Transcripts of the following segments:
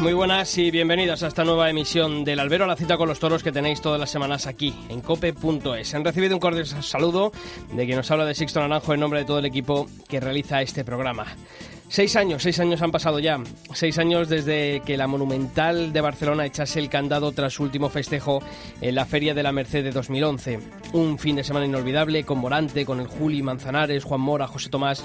Muy buenas y bienvenidos a esta nueva emisión del Albero a la cita con los toros que tenéis todas las semanas aquí en cope.es. Han recibido un cordial saludo de quien nos habla de Sixto Naranjo en nombre de todo el equipo que realiza este programa. Seis años, seis años han pasado ya. Seis años desde que la Monumental de Barcelona echase el candado tras su último festejo en la Feria de la Merced de 2011. Un fin de semana inolvidable con Morante, con el Juli Manzanares, Juan Mora, José Tomás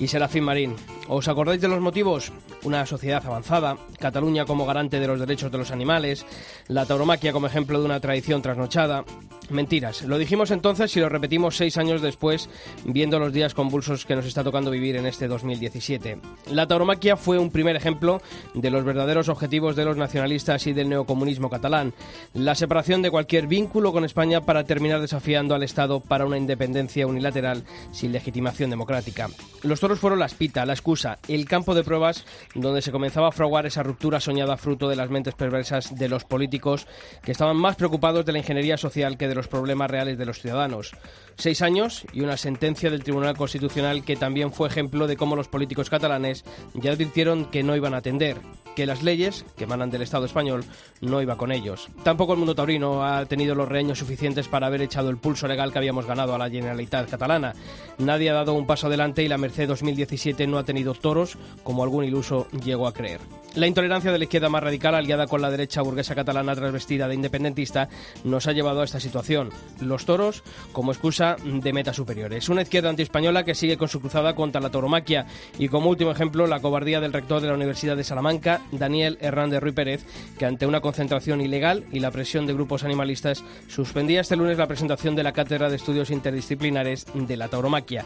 y Serafín Marín. ¿Os acordáis de los motivos? Una sociedad avanzada, Cataluña como garante de los derechos de los animales, la tauromaquia como ejemplo de una tradición trasnochada. Mentiras. Lo dijimos entonces y lo repetimos seis años después, viendo los días convulsos que nos está tocando vivir en este 2017. La tauromaquia fue un primer ejemplo de los verdaderos objetivos de los nacionalistas y del neocomunismo catalán. La separación de cualquier vínculo con España para terminar desafiando al Estado para una independencia unilateral sin legitimación democrática. Los fueron la espita, la excusa, el campo de pruebas donde se comenzaba a fraguar esa ruptura soñada fruto de las mentes perversas de los políticos que estaban más preocupados de la ingeniería social que de los problemas reales de los ciudadanos. Seis años y una sentencia del Tribunal Constitucional que también fue ejemplo de cómo los políticos catalanes ya advirtieron que no iban a atender, que las leyes que emanan del Estado español no iba con ellos. Tampoco el mundo taurino ha tenido los reaños suficientes para haber echado el pulso legal que habíamos ganado a la Generalitat catalana. Nadie ha dado un paso adelante y la Merced 2017 no ha tenido toros como algún iluso llegó a creer. La intolerancia de la izquierda más radical, aliada con la derecha burguesa catalana transvestida de independentista, nos ha llevado a esta situación. Los toros como excusa de metas superiores. Una izquierda antiespañola que sigue con su cruzada contra la toromaquia y como último ejemplo la cobardía del rector de la Universidad de Salamanca, Daniel Hernández Ruiz Pérez, que ante una concentración ilegal y la presión de grupos animalistas suspendía este lunes la presentación de la Cátedra de Estudios Interdisciplinares de la Tauromaquia.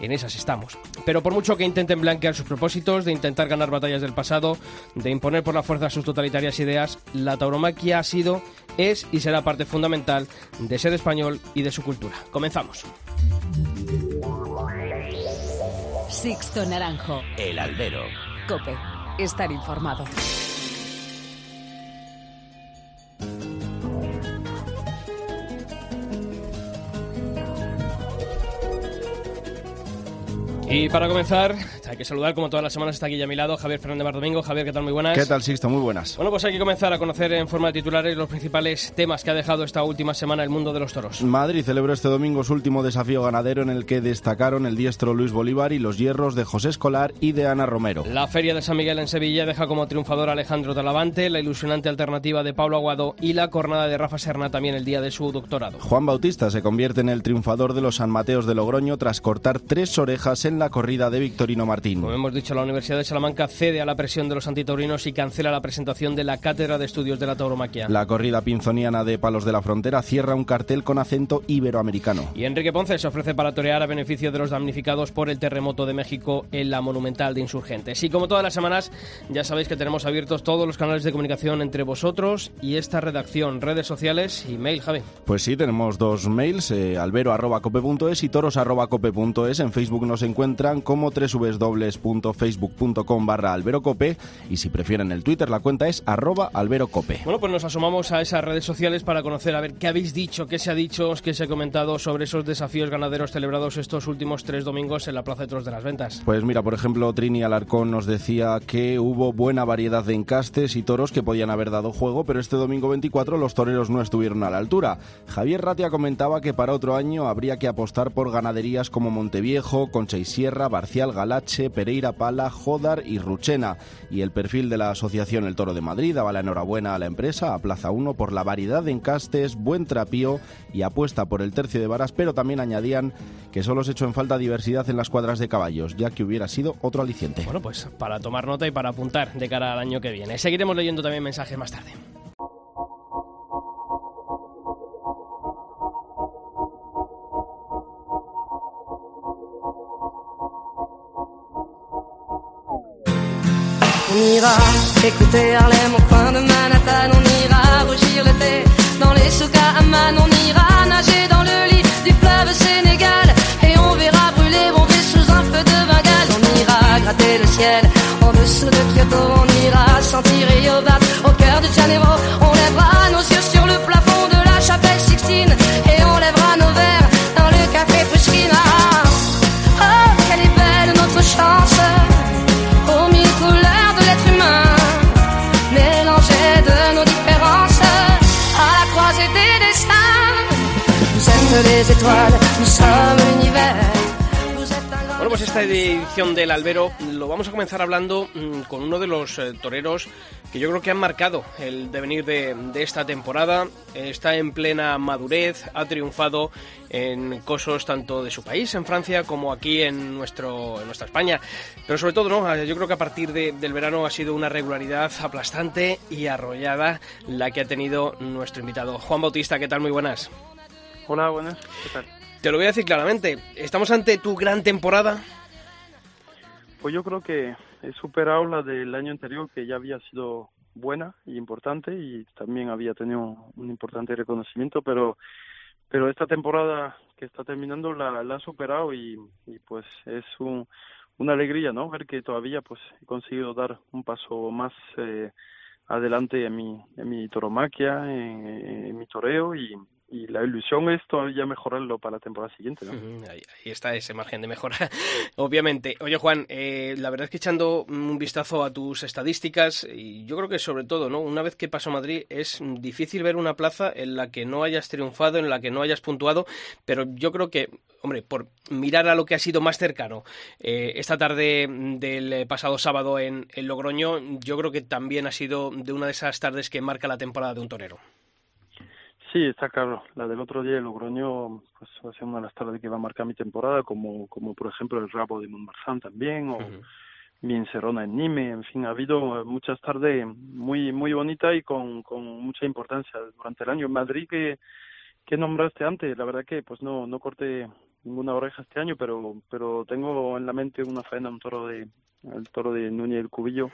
En esas estamos. Pero por mucho que intenten blanquear sus propósitos, de intentar ganar batallas del pasado, de imponer por la fuerza sus totalitarias ideas, la tauromaquia ha sido, es y será parte fundamental de ser español y de su cultura. Comenzamos. Sixto Naranjo. El albero. Cope. Estar informado. Y para comenzar, hay que saludar, como todas las semanas está aquí ya a mi lado, Javier Fernández Bardomingo. Javier, ¿qué tal? Muy buenas. ¿Qué tal, Sixto? Muy buenas. Bueno, pues hay que comenzar a conocer en forma de titulares los principales temas que ha dejado esta última semana el mundo de los toros. Madrid celebró este domingo su último desafío ganadero en el que destacaron el diestro Luis Bolívar y los hierros de José Escolar y de Ana Romero. La Feria de San Miguel en Sevilla deja como triunfador a Alejandro Talavante, la ilusionante alternativa de Pablo Aguado y la cornada de Rafa Serna también el día de su doctorado. Juan Bautista se convierte en el triunfador de los San Mateos de Logroño tras cortar tres orejas en la corrida de Victorino Martín. Como hemos dicho, la Universidad de Salamanca cede a la presión de los antitaurinos y cancela la presentación de la Cátedra de Estudios de la Tauromaquia. La corrida pinzoniana de Palos de la Frontera cierra un cartel con acento iberoamericano. Y Enrique Ponce se ofrece para torear a beneficio de los damnificados por el terremoto de México en la Monumental de Insurgentes. Y como todas las semanas, ya sabéis que tenemos abiertos todos los canales de comunicación entre vosotros y esta redacción, redes sociales y mail, Javi. Pues sí, tenemos dos mails, eh, albero.cope.es y toros.cope.es. En Facebook nos encuentran como www.facebook.com barra alberocope y si prefieren el Twitter la cuenta es arroba alberocope. Bueno, pues nos asomamos a esas redes sociales para conocer a ver qué habéis dicho, qué se ha dicho, qué se ha comentado sobre esos desafíos ganaderos celebrados estos últimos tres domingos en la Plaza de Toros de las Ventas. Pues mira, por ejemplo, Trini Alarcón nos decía que hubo buena variedad de encastes y toros que podían haber dado juego, pero este domingo 24 los toreros no estuvieron a la altura. Javier Ratia comentaba que para otro año habría que apostar por ganaderías como Monteviejo, Concha y Sierra, Barcial Galache, Pereira Pala, Jodar y Ruchena. Y el perfil de la Asociación El Toro de Madrid daba la enhorabuena a la empresa, a Plaza 1, por la variedad de encastes, buen trapío y apuesta por el tercio de varas, pero también añadían que solo se echó en falta diversidad en las cuadras de caballos, ya que hubiera sido otro aliciente. Bueno, pues para tomar nota y para apuntar de cara al año que viene. Seguiremos leyendo también mensajes más tarde. On ira écouter Harlem au coin de Manhattan, on ira rougir l'été dans les souks à on ira nager dans le lit du fleuve Sénégal et on verra brûler, bomber sous un feu de Bengale. ciel. En dessous de Kyoto, on ira sentir Yobat. Au cœur de Janeiro, esta edición del Albero lo vamos a comenzar hablando mm, con uno de los eh, toreros que yo creo que han marcado el devenir de, de esta temporada. Está en plena madurez, ha triunfado en cosos tanto de su país, en Francia, como aquí en, nuestro, en nuestra España. Pero sobre todo, ¿no? yo creo que a partir de- del verano ha sido una regularidad aplastante y arrollada la que ha tenido nuestro invitado. Juan Bautista, ¿qué tal? Muy buenas. Hola, buenas. ¿Qué tal? Te lo voy a decir claramente. Estamos ante tu gran temporada. Pues yo creo que he superado la del año anterior, que ya había sido buena y importante y también había tenido un importante reconocimiento, pero pero esta temporada que está terminando la, ha superado y, pues es un, una alegría, ¿no? Ver que todavía pues he conseguido dar un paso más eh, adelante en mi en mi toromaquia, en mi toreo y, y la ilusión es todavía mejorarlo para la temporada siguiente, ¿no? Ahí, está ese margen de mejora, obviamente. Oye, Juan, eh, la verdad es que echando un vistazo a tus estadísticas, y yo creo que sobre todo, ¿no? Una vez que pasó Madrid, es difícil ver una plaza en la que no hayas triunfado, en la que no hayas puntuado, pero yo creo que, hombre, por mirar a lo que ha sido más cercano, eh, esta tarde del pasado sábado en, en Logroño, yo creo que también ha sido de una de esas tardes que marca la temporada de un torero. Sí, está claro. La del otro día, el Logroño, pues va a ser una de las tardes que va a marcar mi temporada, como, como por ejemplo el Rabo de Montmarsan también, o Ujú. mi Encerrona en Nime. En fin, ha habido muchas tardes muy muy bonitas y con, con mucha importancia durante el año. Madrid, que, que nombraste antes, la verdad que pues no no corté ninguna oreja este año, pero pero tengo en la mente una faena, un toro de el toro de Núñez del Cubillo,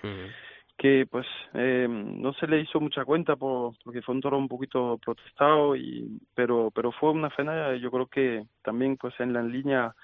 que pues eh, no se le hizo mucha cuenta por, porque fue un toro un poquito protestado y pero pero fue una faena yo creo que también pues en la línea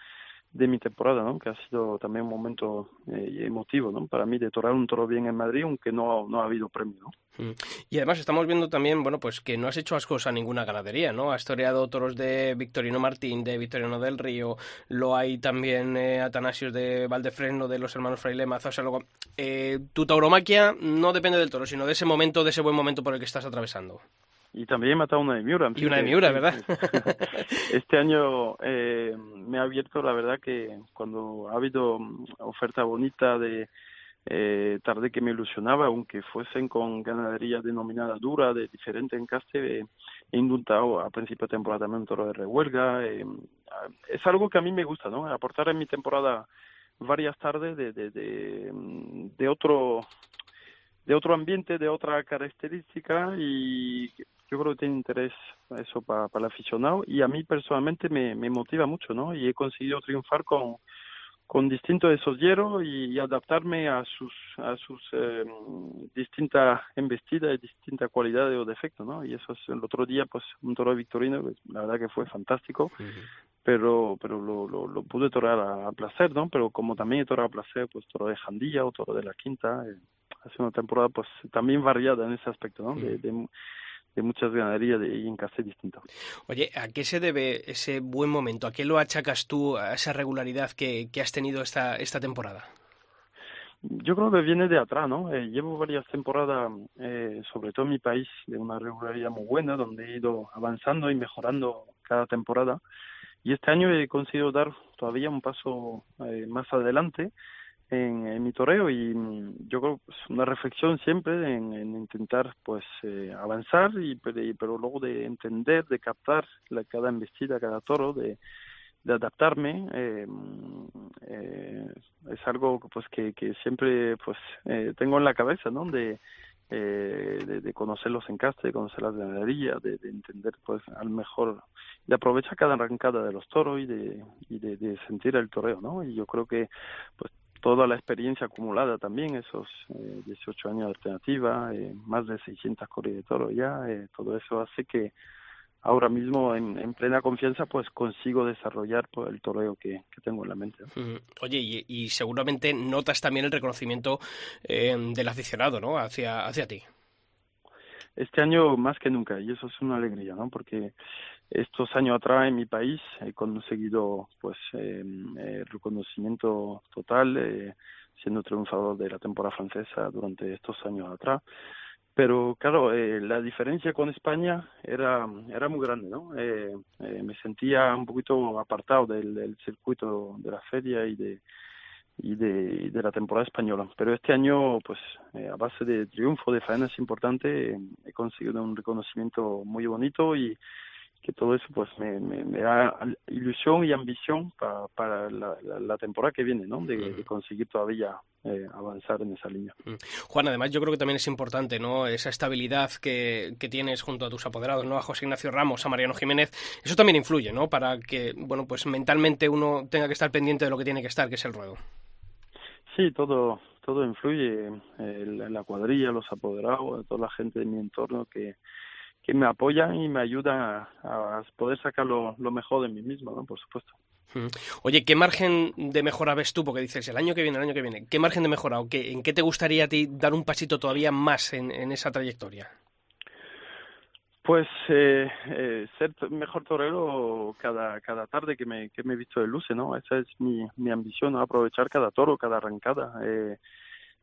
de mi temporada no que ha sido también un momento eh, emotivo no para mí de torar un toro bien en Madrid aunque no no ha habido premio no Mm. Y además estamos viendo también, bueno, pues que no has hecho ascos a ninguna ganadería, ¿no? Has toreado toros de Victorino Martín, de Victoriano del Río, lo hay también eh, Atanasios de Valdefresno, de los hermanos Frailema, o sea, luego, eh, tu tauromaquia no depende del toro, sino de ese momento, de ese buen momento por el que estás atravesando. Y también he matado una de Miura Y una de Miura, ¿verdad? este año eh, me ha abierto la verdad que cuando ha habido mm, oferta bonita de eh, tarde que me ilusionaba, aunque fuesen con ganadería denominada dura, de diferente encaste, eh, he indultado a principio de temporada también un toro de rehuelga. eh, es algo que a mí me gusta, ¿no? Aportar en mi temporada varias tardes de, de, de, mm, de otro de otro ambiente, de otra característica y yo creo que tiene interés eso para, para el aficionado y a mí personalmente me, me motiva mucho, ¿no? Y he conseguido triunfar con, con distintos esos y, y adaptarme a sus a sus eh, distintas embestidas y distintas cualidades o defectos, ¿no? Y eso es el otro día, pues un toro victorino, pues, la verdad que fue fantástico, pero pero lo, lo, lo pude torar a, a placer, ¿no? Pero como también he torado a placer, pues toro de Jandilla o toro de la Quinta, eh, ha sido una temporada pues también variada en ese aspecto, ¿no? De, de, de muchas ganaderías de, y encastes distintos. Oye, ¿a qué se debe ese buen momento? ¿A qué lo achacas tú, a esa regularidad que, que has tenido esta, esta temporada? Yo creo que viene de atrás, ¿no? Eh, llevo varias temporadas, eh, sobre todo en mi país, de una regularidad muy buena, donde he ido avanzando y mejorando cada temporada. Y este año he conseguido dar todavía un paso eh, más adelante en, mi toreo y yo creo pues, una reflexión siempre en, en intentar pues eh, avanzar y pero, y, pero luego de entender, de captar la, cada embestida, cada toro, de de adaptarme eh, eh, es algo pues que, siempre pues eh, tengo en la cabeza no de, eh, de, de conocer los encastes de conocer las ganaderías de, de, entender pues al mejor de aprovechar cada arrancada de los toros y de y de, sentir el toreo no y yo creo que pues toda la experiencia acumulada también esos eh, 18 años de alternativa eh, más de 600 corridas de toro ya eh, todo eso hace que ahora mismo en, plena confianza pues consigo desarrollar pues, el toreo que, tengo en la mente. Oye, y, seguramente notas también el reconocimiento eh, del aficionado, ¿no? Hacia, hacia ti. Este año más que nunca, y eso es una alegría, ¿no? Porque estos años atrás en mi país he conseguido pues eh, eh reconocimiento total eh, siendo triunfador de la temporada francesa durante estos años atrás. Pero claro eh, la diferencia con España era era muy grande no eh, eh, me sentía un poquito apartado del, circuito de la feria y de y de, de la temporada española. Pero este año pues a base de triunfo de faenas importantes he conseguido un reconocimiento muy bonito y que todo eso pues me, me, da ilusión y ambición para, para la, la, temporada que viene, ¿no? De, conseguir todavía eh, avanzar en esa línea. Juan, además yo creo que también es importante, ¿no? Esa estabilidad que, que tienes junto a tus apoderados, ¿no? A José Ignacio Ramos, a Mariano Jiménez, eso también influye, ¿no? Para que, bueno, pues mentalmente uno tenga que estar pendiente de lo que tiene que estar, que es el ruedo. Sí, todo, todo influye, en la cuadrilla, los apoderados, toda la gente de mi entorno que que me apoyan y me ayudan a, poder sacar lo, mejor de mí mismo, ¿no? por supuesto. Oye, ¿qué margen de mejora ves tú? Porque dices, el año que viene, el año que viene, ¿qué margen de mejora o qué, en qué te gustaría a ti dar un pasito todavía más en, esa trayectoria? Pues eh, eh, ser mejor torero cada, cada tarde que me, que me he visto de luce, ¿no? Esa es mi, mi ambición, aprovechar cada toro, cada arrancada. Eh,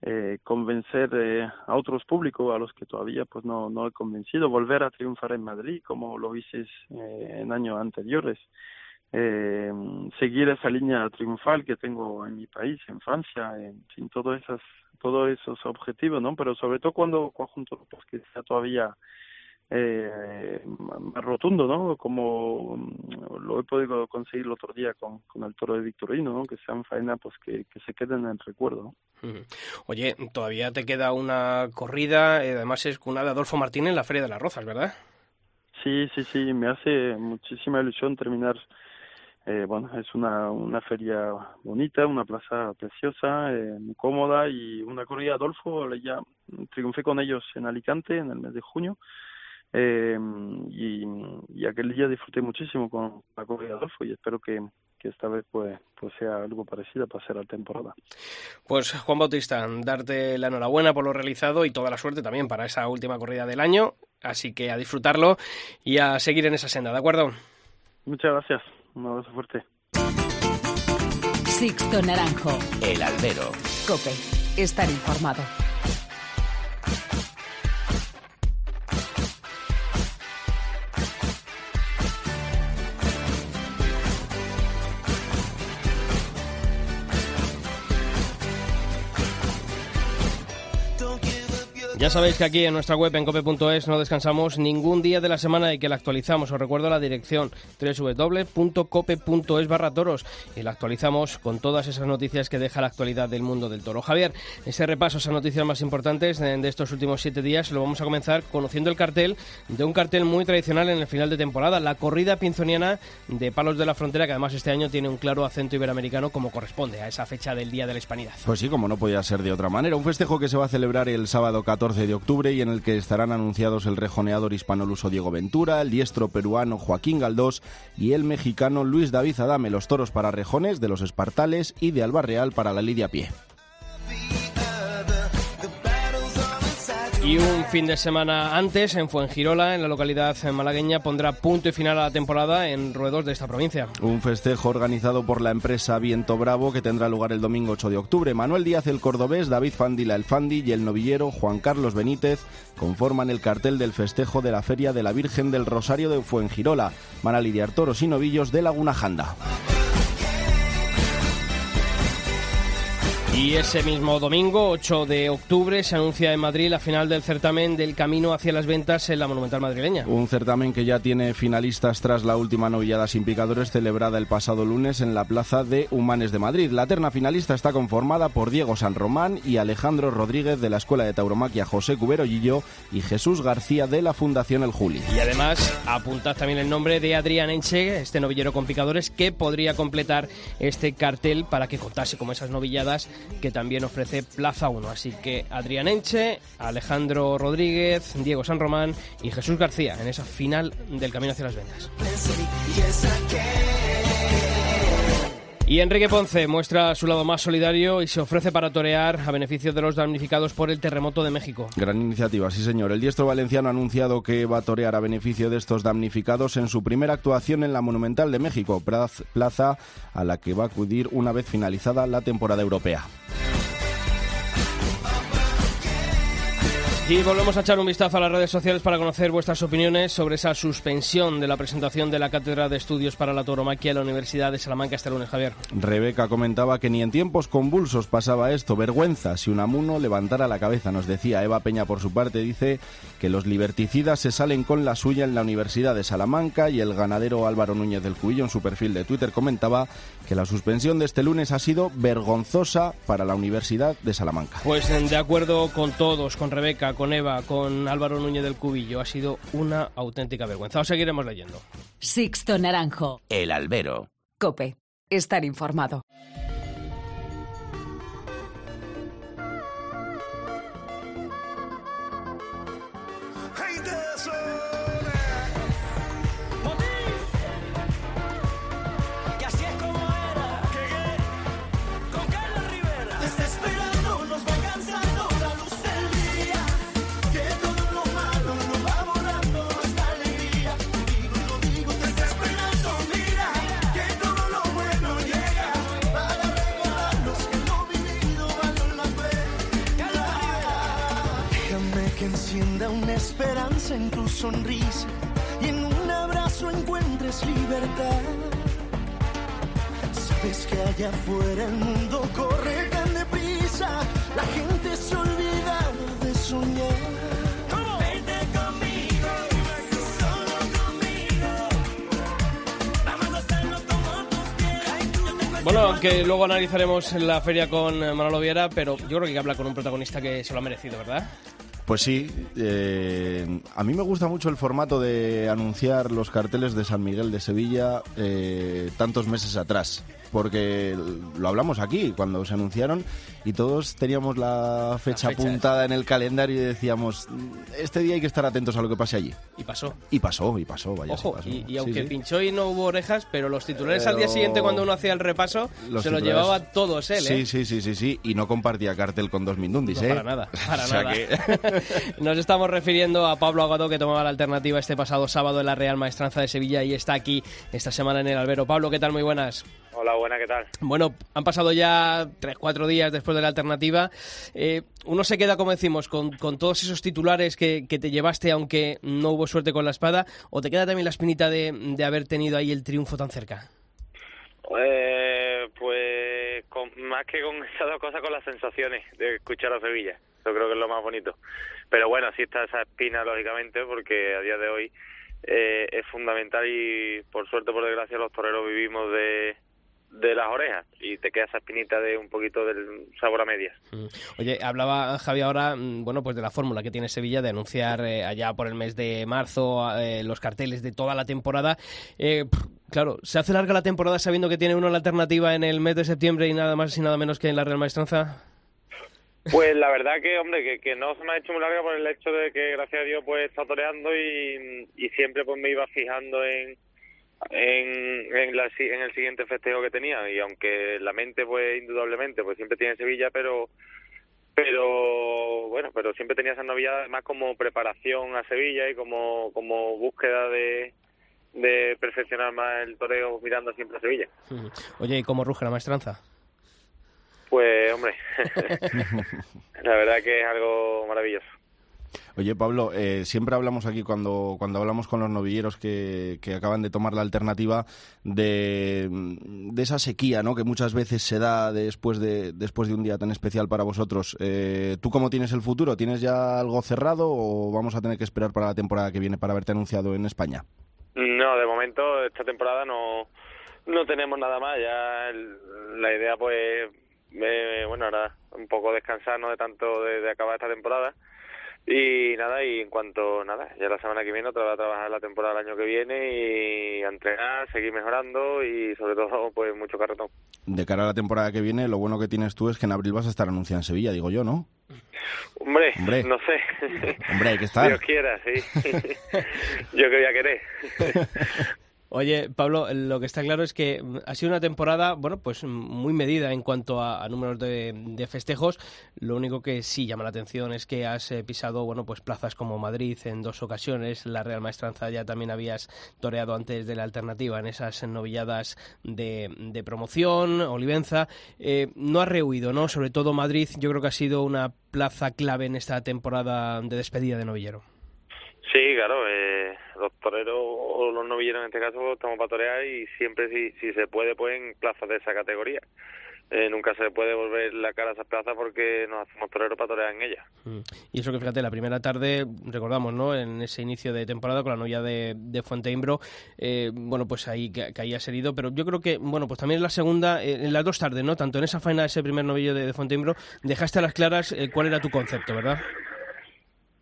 eh, convencer eh, a otros públicos a los que todavía pues no, no he convencido, volver a triunfar en Madrid como lo hice eh, en años anteriores, eh, seguir esa línea triunfal que tengo en mi país, en Francia, en fin, todos esos, todos esos objetivos, ¿no? Pero sobre todo cuando conjunto pues que sea todavía eh, más rotundo, ¿no? Como mm, lo he podido conseguir el otro día con, con el toro de Victorino, ¿no? Que sean faenas pues que, que se queden en el recuerdo. Oye, todavía te queda una corrida, eh, además es una de Adolfo Martín en la Feria de las Rozas, ¿verdad? Sí, sí, sí, me hace muchísima ilusión terminar. Eh, bueno, es una, una feria bonita, una plaza preciosa, eh, muy cómoda y una corrida Adolfo, ya triunfé con ellos en Alicante en el mes de junio eh, y, aquel día disfruté muchísimo con la corrida Adolfo y espero que, esta vez pues, pues sea algo parecido para ser la temporada. Pues Juan Bautista, darte la enhorabuena por lo realizado y toda la suerte también para esa última corrida del año, así que a disfrutarlo y a seguir en esa senda, ¿de acuerdo? Muchas gracias, un abrazo fuerte. Sixto Naranjo. El albero. Cope, estar informado. Ya sabéis que aquí en nuestra web en cope.es no descansamos ningún día de la semana y que la actualizamos. Os recuerdo la dirección www.cope.es barra toros y la actualizamos con todas esas noticias que deja la actualidad del mundo del toro. Javier, ese repaso, esas noticias más importantes de, estos últimos siete días, lo vamos a comenzar conociendo el cartel de un cartel muy tradicional en el final de temporada, la corrida pinzoniana de Palos de la Frontera, que además este año tiene un claro acento iberoamericano como corresponde a esa fecha del Día de la Hispanidad. Pues sí, como no podía ser de otra manera. Un festejo que se va a celebrar el sábado 14 de octubre y en el que estarán anunciados el rejoneador hispanoluso Diego Ventura, el diestro peruano Joaquín Galdós y el mexicano Luis David Adame, los toros para rejones de los Espartales y de Alba Real para la Lidia Pie. Y un fin de semana antes, en Fuengirola, en la localidad malagueña, pondrá punto y final a la temporada en ruedos de esta provincia. Un festejo organizado por la empresa Viento Bravo que tendrá lugar el domingo 8 de octubre. Manuel Díaz el cordobés, David Fandila el Fandi y el novillero Juan Carlos Benítez conforman el cartel del festejo de la Feria de la Virgen del Rosario de Fuengirola. Van a lidiar toros y novillos de Laguna Janda. Y ese mismo domingo, 8 de octubre, se anuncia en Madrid la final del certamen del Camino hacia las Ventas en la Monumental Madrileña. Un certamen que ya tiene finalistas tras la última novillada sin picadores celebrada el pasado lunes en la Plaza de Humanes de Madrid. La terna finalista está conformada por Diego San Román y Alejandro Rodríguez de la Escuela de Tauromaquia José Cubero Gillo y Jesús García de la Fundación El Juli. Y además apuntad también el nombre de Adrián Enche, este novillero con picadores, que podría completar este cartel para que contase como esas novilladas que también ofrece Plaza 1. Así que Adrián Enche, Alejandro Rodríguez, Diego San Román y Jesús García en esa final del camino hacia las ventas. Y Enrique Ponce muestra su lado más solidario y se ofrece para torear a beneficio de los damnificados por el terremoto de México. Gran iniciativa, sí señor. El diestro valenciano ha anunciado que va a torear a beneficio de estos damnificados en su primera actuación en la Monumental de México, plaza a la que va a acudir una vez finalizada la temporada europea. Y volvemos a echar un vistazo a las redes sociales para conocer vuestras opiniones sobre esa suspensión de la presentación de la Cátedra de Estudios para la Tauromaquia en la Universidad de Salamanca este lunes, Javier. Rebeca comentaba que ni en tiempos convulsos pasaba esto. Vergüenza si un amuno levantara la cabeza, nos decía. Eva Peña, por su parte, dice que los liberticidas se salen con la suya en la Universidad de Salamanca y el ganadero Álvaro Núñez del Cubillo en su perfil de Twitter comentaba que la suspensión de este lunes ha sido vergonzosa para la Universidad de Salamanca. Pues de acuerdo con todos, con Rebeca, con Eva, con Álvaro Núñez del Cubillo. Ha sido una auténtica vergüenza. Os seguiremos leyendo. Sixto Naranjo. El albero. Cope. Estar informado. En tu sonrisa y en un abrazo encuentres libertad. Sabes que allá afuera el mundo corre tan deprisa, la gente se olvida de soñar. Bueno, aunque luego analizaremos la feria con Manolo Viera, pero yo creo que hay que hablar con un protagonista que se lo ha merecido, ¿verdad? Pues sí, eh, a mí me gusta mucho el formato de anunciar los carteles de San Miguel de Sevilla eh, tantos meses atrás porque lo hablamos aquí cuando se anunciaron y todos teníamos la fecha, apuntada en el calendario y decíamos, este día hay que estar atentos a lo que pase allí. Y pasó. Y pasó, y pasó, vaya. Ojo, Y, aunque pinchó y no hubo orejas, pero los titulares al día siguiente cuando uno hacía el repaso se lo llevaba todos él, ¿eh? Sí, sí, sí, sí, sí, y no compartía cartel con dos mindundis, ¿eh? Para nada, para nada. Nos estamos refiriendo a Pablo Aguado que tomaba la alternativa este pasado sábado en la Real Maestranza de Sevilla y está aquí esta semana en el Albero. Pablo, ¿qué tal? Muy buenas. Hola, buena, ¿qué tal? Bueno, han pasado ya tres, cuatro días después de la alternativa. Eh, uno se queda, como decimos, con, todos esos titulares que, te llevaste, aunque no hubo suerte con la espada, o te queda también la espinita de, haber tenido ahí el triunfo tan cerca. Eh, pues más que con esas dos cosas, con las sensaciones de escuchar a Sevilla. Yo creo que es lo más bonito. Pero bueno, sí está esa espina, lógicamente, porque a día de hoy eh, es fundamental y por suerte, por desgracia, los toreros vivimos de, de las orejas y te queda esa espinita de un poquito del sabor a medias. Mm. Oye, hablaba Javi ahora, mm, bueno, pues de la fórmula que tiene Sevilla de anunciar eh, allá por el mes de marzo eh, los carteles de toda la temporada. Eh, claro, ¿se hace larga la temporada sabiendo que tiene uno la alternativa en el mes de septiembre y nada más y nada menos que en la Real Maestranza? Pues la verdad que, hombre, que, que, no se me ha hecho muy larga por el hecho de que, gracias a Dios, pues está toreando y, y siempre pues me iba fijando en en, en, la, en el siguiente festejo que tenía. Y aunque la mente pues indudablemente pues siempre tiene Sevilla pero pero bueno pero siempre tenía esa novedad más como preparación a Sevilla y como como búsqueda de de perfeccionar más el toreo mirando siempre a Sevilla. Oye ¿y cómo ruge la maestranza? pues hombre la verdad que es algo maravilloso Oye, Pablo, eh, siempre hablamos aquí cuando, cuando hablamos con los novilleros que, que acaban de tomar la alternativa de, de, esa sequía ¿no? que muchas veces se da después de, después de un día tan especial para vosotros. Eh, ¿Tú cómo tienes el futuro? ¿Tienes ya algo cerrado o vamos a tener que esperar para la temporada que viene para haberte anunciado en España? No, de momento esta temporada no, no tenemos nada más. Ya la idea, pues, bueno, ahora un poco descansarnos de tanto de acabar esta temporada Y nada, y en cuanto, nada, ya la semana que viene otra vez a trabajar la temporada del año que viene y a entrenar, seguir mejorando y sobre todo, pues mucho carretón. De cara a la temporada que viene, lo bueno que tienes tú es que en abril vas a estar anunciado en Sevilla, digo yo, ¿no? Hombre, Hombre. no sé. Hombre, hay que estar. Dios quiera, sí. yo que voy a querer. Oye, Pablo, lo que está claro es que ha sido una temporada, bueno, pues muy medida en cuanto a, números de, festejos. Lo único que sí llama la atención es que has eh, pisado, bueno, pues plazas como Madrid en dos ocasiones. La Real Maestranza ya también habías toreado antes de la alternativa en esas novilladas de, de promoción, Olivenza. Eh, no has rehuido, ¿no? Sobre todo Madrid, yo creo que ha sido una plaza clave en esta temporada de despedida de novillero. Sí, claro, eh, los toreros o los novilleros en este caso estamos para torear y siempre si, si se puede pues en plazas de esa categoría. Eh, nunca se puede volver la cara a esas plazas porque nos hacemos toreros para torear en ellas. Mm. Y eso que fíjate, la primera tarde, recordamos, ¿no? En ese inicio de temporada con la novia de, de Fuenteimbro, eh, bueno, pues ahí ca- caías herido, pero yo creo que, bueno, pues también en la segunda, eh, en las dos tardes, ¿no? Tanto en esa faena de ese primer novillo de, de Fuenteimbro, dejaste a las claras eh, cuál era tu concepto, ¿verdad?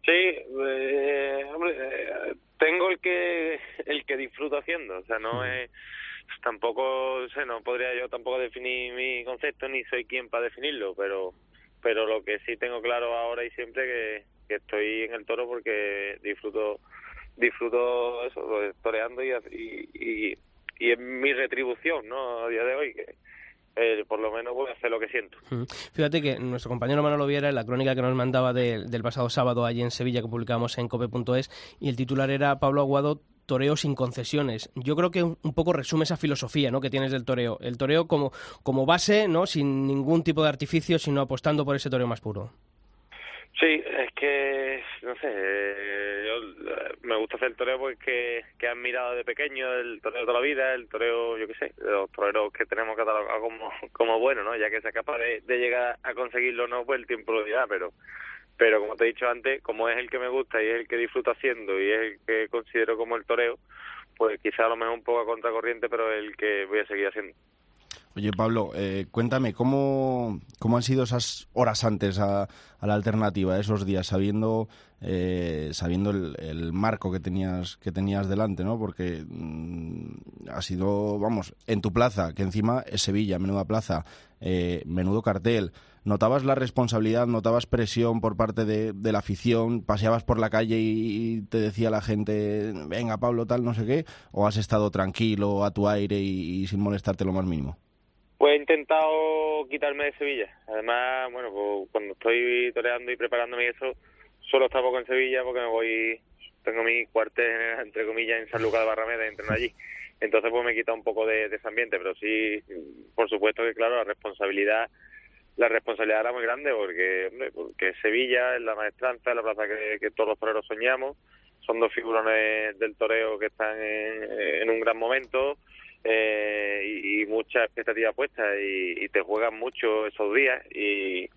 Sí, eh, hombre, eh, tengo el que el que disfruto haciendo, o sea, no es tampoco sé, no podría yo tampoco definir mi concepto ni soy quien para definirlo, pero pero lo que sí tengo claro ahora y siempre que, que estoy en el toro porque disfruto disfruto eso, lo- toreando y, y, y, y es mi retribución, ¿no? A día de hoy que eh, por lo menos voy a hacer lo que siento. Fíjate que nuestro compañero Manolo Viera, en la crónica que nos mandaba de- del pasado sábado allí en Sevilla, que publicamos en cope.es, y el titular era Pablo Aguado, toreo sin concesiones. Yo creo que un, poco resume esa filosofía ¿no? que tienes del toreo. El toreo como, como base, ¿no? sin ningún tipo de artificio, sino apostando por ese toreo más puro. Sí, es que, no sé, eh, me gusta hacer el toreo porque que he admirado de pequeño el toreo de la vida, el toreo, yo qué sé, los toreros que tenemos catalogado como, como bueno, ¿no? Ya que sea capaz de, de llegar a conseguirlo, no, pues el tiempo lo dirá, pero pero como te he dicho antes, como es el que me gusta y es el que disfruto haciendo y es el que considero como el toreo, pues quizá a lo mejor un poco a contracorriente, pero es el que voy a seguir haciendo. Oye, Pablo, eh, cuéntame, ¿cómo, ¿cómo han sido esas horas antes a, la alternativa, esos días, sabiendo eh, sabiendo el, el marco que tenías que tenías delante, ¿no? Porque mm, ha sido, vamos, en tu plaza, que encima es Sevilla, menuda plaza, eh, menudo cartel. ¿Notabas la responsabilidad, notabas presión por parte de, la afición? ¿Paseabas por la calle y, te decía la gente, venga, Pablo, tal, no sé qué? ¿O has estado tranquilo, a tu aire y sin molestarte lo más mínimo? Pues he intentado quitarme de Sevilla. Además, bueno, pues cuando estoy toreando y preparándome eso, solo estar poco en Sevilla porque me voy, tengo mi cuartel, entre comillas, en San Lucas de Barrameda, entreno allí. Entonces, pues me quita un poco de, ese ambiente, pero sí, por supuesto que, claro, la responsabilidad la responsabilidad era muy grande porque, hombre, porque Sevilla es la maestranza, es la plaza que, todos los toreros soñamos, son dos figurones del toreo que están en un gran momento eh, y, y mucha expectativa puesta y, y te juegan mucho esos días y,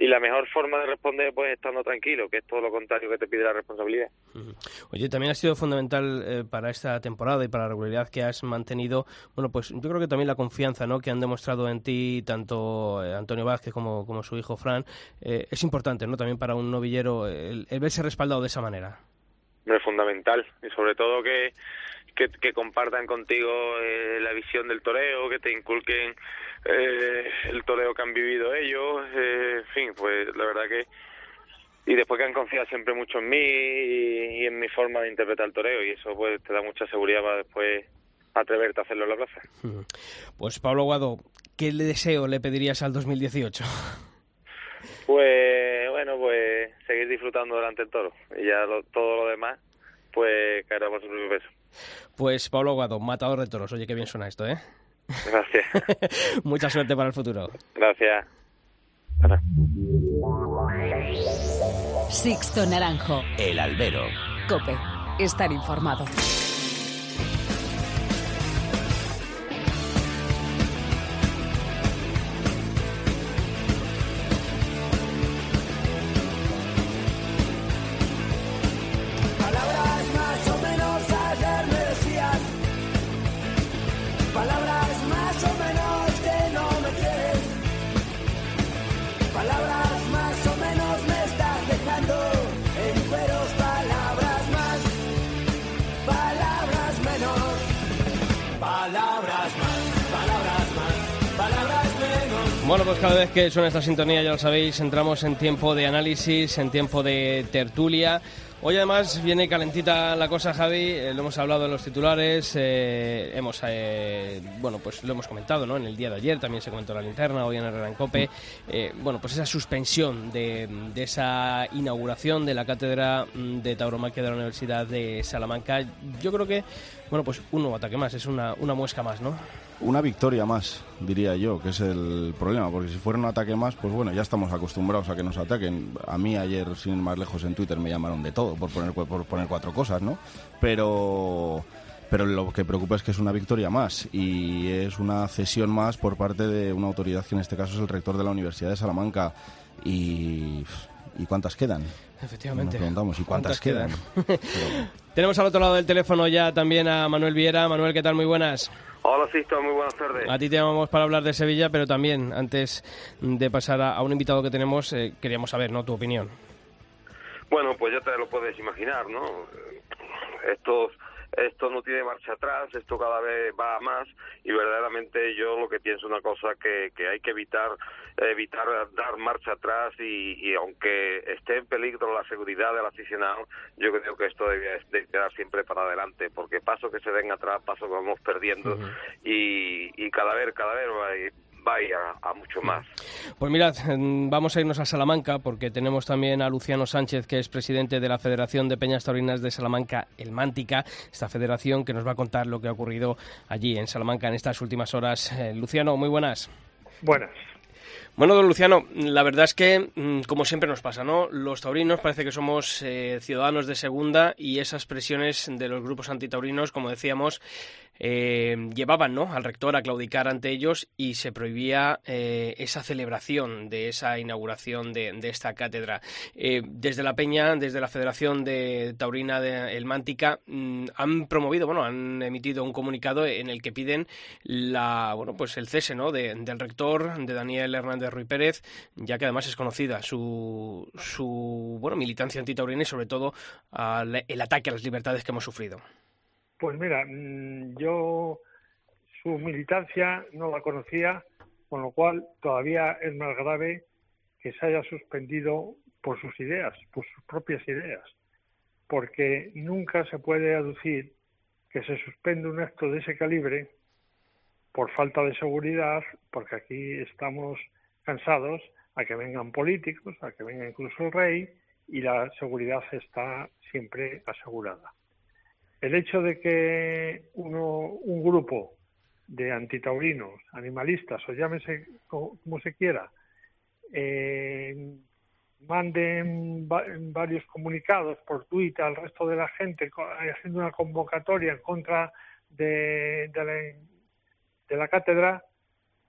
y la mejor forma de responder pues estando tranquilo, que es todo lo contrario que te pide la responsabilidad. Oye, también ha sido fundamental eh, para esta temporada y para la regularidad que has mantenido, bueno, pues yo creo que también la confianza ¿no? que han demostrado en ti tanto eh, Antonio Vázquez como, como su hijo Fran, eh, es importante, ¿no? También para un novillero el, el verse respaldado de esa manera. Es fundamental y sobre todo que, que, que compartan contigo eh, la visión del toreo, que te inculquen eh, el toreo que han vivido ellos, eh, en fin, pues la verdad que y después que han confiado siempre mucho en mí y, y en mi forma de interpretar el toreo y eso pues te da mucha seguridad para después atreverte a hacerlo en la plaza. Pues Pablo Guado, ¿qué le deseo le pedirías al 2018? Pues bueno, pues seguir disfrutando delante del toro y ya lo- todo lo demás pues caerá por su propio peso. Pues Pablo Guado, matador de toros. Oye, qué bien suena esto, ¿eh? Gracias. Mucha suerte para el futuro. Gracias. Sixto Naranjo. El albero. Cope. Estar informado. Bueno, pues cada vez que suena esta sintonía, ya lo sabéis, entramos en tiempo de análisis, en tiempo de tertulia. Hoy además viene calentita la cosa, Javi, eh, lo hemos hablado en los titulares, eh, hemos, eh, bueno, pues lo hemos comentado, ¿no? En el día de ayer también se comentó la linterna, hoy en el Gran Cope, bueno, pues esa suspensión de, de, esa inauguración de la cátedra mm, de tauromaquia de la Universidad de Salamanca, yo creo que, bueno, pues un nuevo ataque más, es una, una muesca más, ¿no? una victoria más, diría yo, que es el problema, porque si fuera un ataque más, pues bueno, ya estamos acostumbrados a que nos ataquen. A mí ayer, sin ir más lejos, en Twitter me llamaron de todo por poner, por poner cuatro cosas, ¿no? Pero, pero lo que preocupa es que es una victoria más y es una cesión más por parte de una autoridad que en este caso es el rector de la Universidad de Salamanca. Y, ¿y cuántas quedan? Efectivamente. Nos preguntamos, ¿y cuántas, quedan? Tenemos al otro lado del teléfono ya también a Manuel Viera. Manuel, ¿qué tal? Muy buenas. Hola, Sisto, muy buenas tardes. A ti te llamamos para hablar de Sevilla, pero también, antes de pasar a, un invitado que tenemos, eh, queríamos saber, ¿no?, tu opinión. Bueno, pues ya te lo puedes imaginar, ¿no? Estos esto no tiene marcha atrás, esto cada vez va más y verdaderamente yo lo que pienso es una cosa que, que hay que evitar evitar dar marcha atrás y, aunque esté en peligro la seguridad del aficionado, yo creo que esto debe, quedar siempre para adelante, porque paso que se den atrás, paso que vamos perdiendo. Y, y cada vez, cada vez va, vaya a mucho más. Pues mirad, vamos a irnos a Salamanca porque tenemos también a Luciano Sánchez, que es presidente de la Federación de Peñas Taurinas de Salamanca, el Mántica, esta federación que nos va a contar lo que ha ocurrido allí en Salamanca en estas últimas horas. Eh, Luciano, muy buenas. Buenas. Bueno, don Luciano, la verdad es que, mm, como siempre nos pasa, ¿no? Los taurinos parece que somos eh, ciudadanos de segunda y esas presiones de los grupos antitaurinos, como decíamos, eh, llevaban ¿no? al rector a claudicar ante ellos y se prohibía eh, esa celebración de esa inauguración de, esta cátedra. Eh, desde la Peña, desde la Federación de Taurina de El Mántica, mm, han promovido, bueno, han emitido un comunicado en el que piden la, bueno, pues el cese ¿no? del rector, de Daniel Hernández Ruy Pérez, ya que además es conocida su, su bueno, militancia antitaurina y sobre todo el ataque a las libertades que hemos sufrido. Pues mira, mm, yo su militancia no la conocía, con lo cual todavía es más grave que se haya suspendido por sus ideas, por sus propias ideas, porque nunca se puede aducir que se suspende un acto de ese calibre por falta de seguridad, porque aquí estamos cansados a que vengan políticos, a que venga incluso el rey, y la seguridad está siempre asegurada el hecho de que uno, un grupo de antitaurinos, animalistas o llámese como, se quiera, eh, manden varios comunicados por Twitter al resto de la gente haciendo una convocatoria en contra de, de, la, de la cátedra,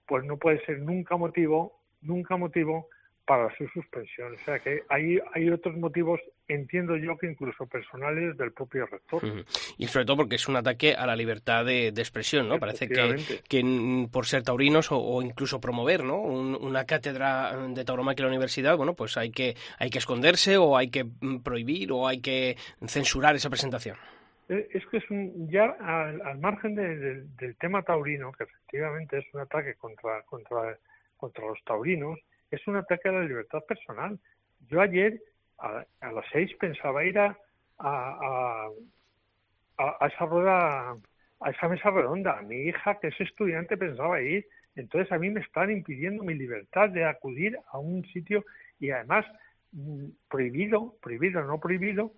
pues no puede ser nunca motivo, nunca motivo para su suspensión. O sea que hay, hay otros motivos, entiendo yo, que incluso personales del propio rector. Y sobre todo porque es un ataque a la libertad de, expresión, ¿no? Parece que, que, por ser taurinos o, incluso promover, ¿no? una cátedra de tauromaquia en la universidad, bueno, pues hay que, hay que esconderse o hay que mm, prohibir o hay que censurar esa presentación. Eh, es que es un, ya al, margen del tema taurino, que efectivamente es un ataque contra, contra, contra los taurinos, es un ataque a la libertad personal. Yo ayer a, las seis pensaba ir a, a, a, esa rueda, a esa mesa redonda. Mi hija, que es estudiante, pensaba ir. Entonces a mí me están impidiendo mi libertad de acudir a un sitio y además mm, prohibido, prohibido, no prohibido,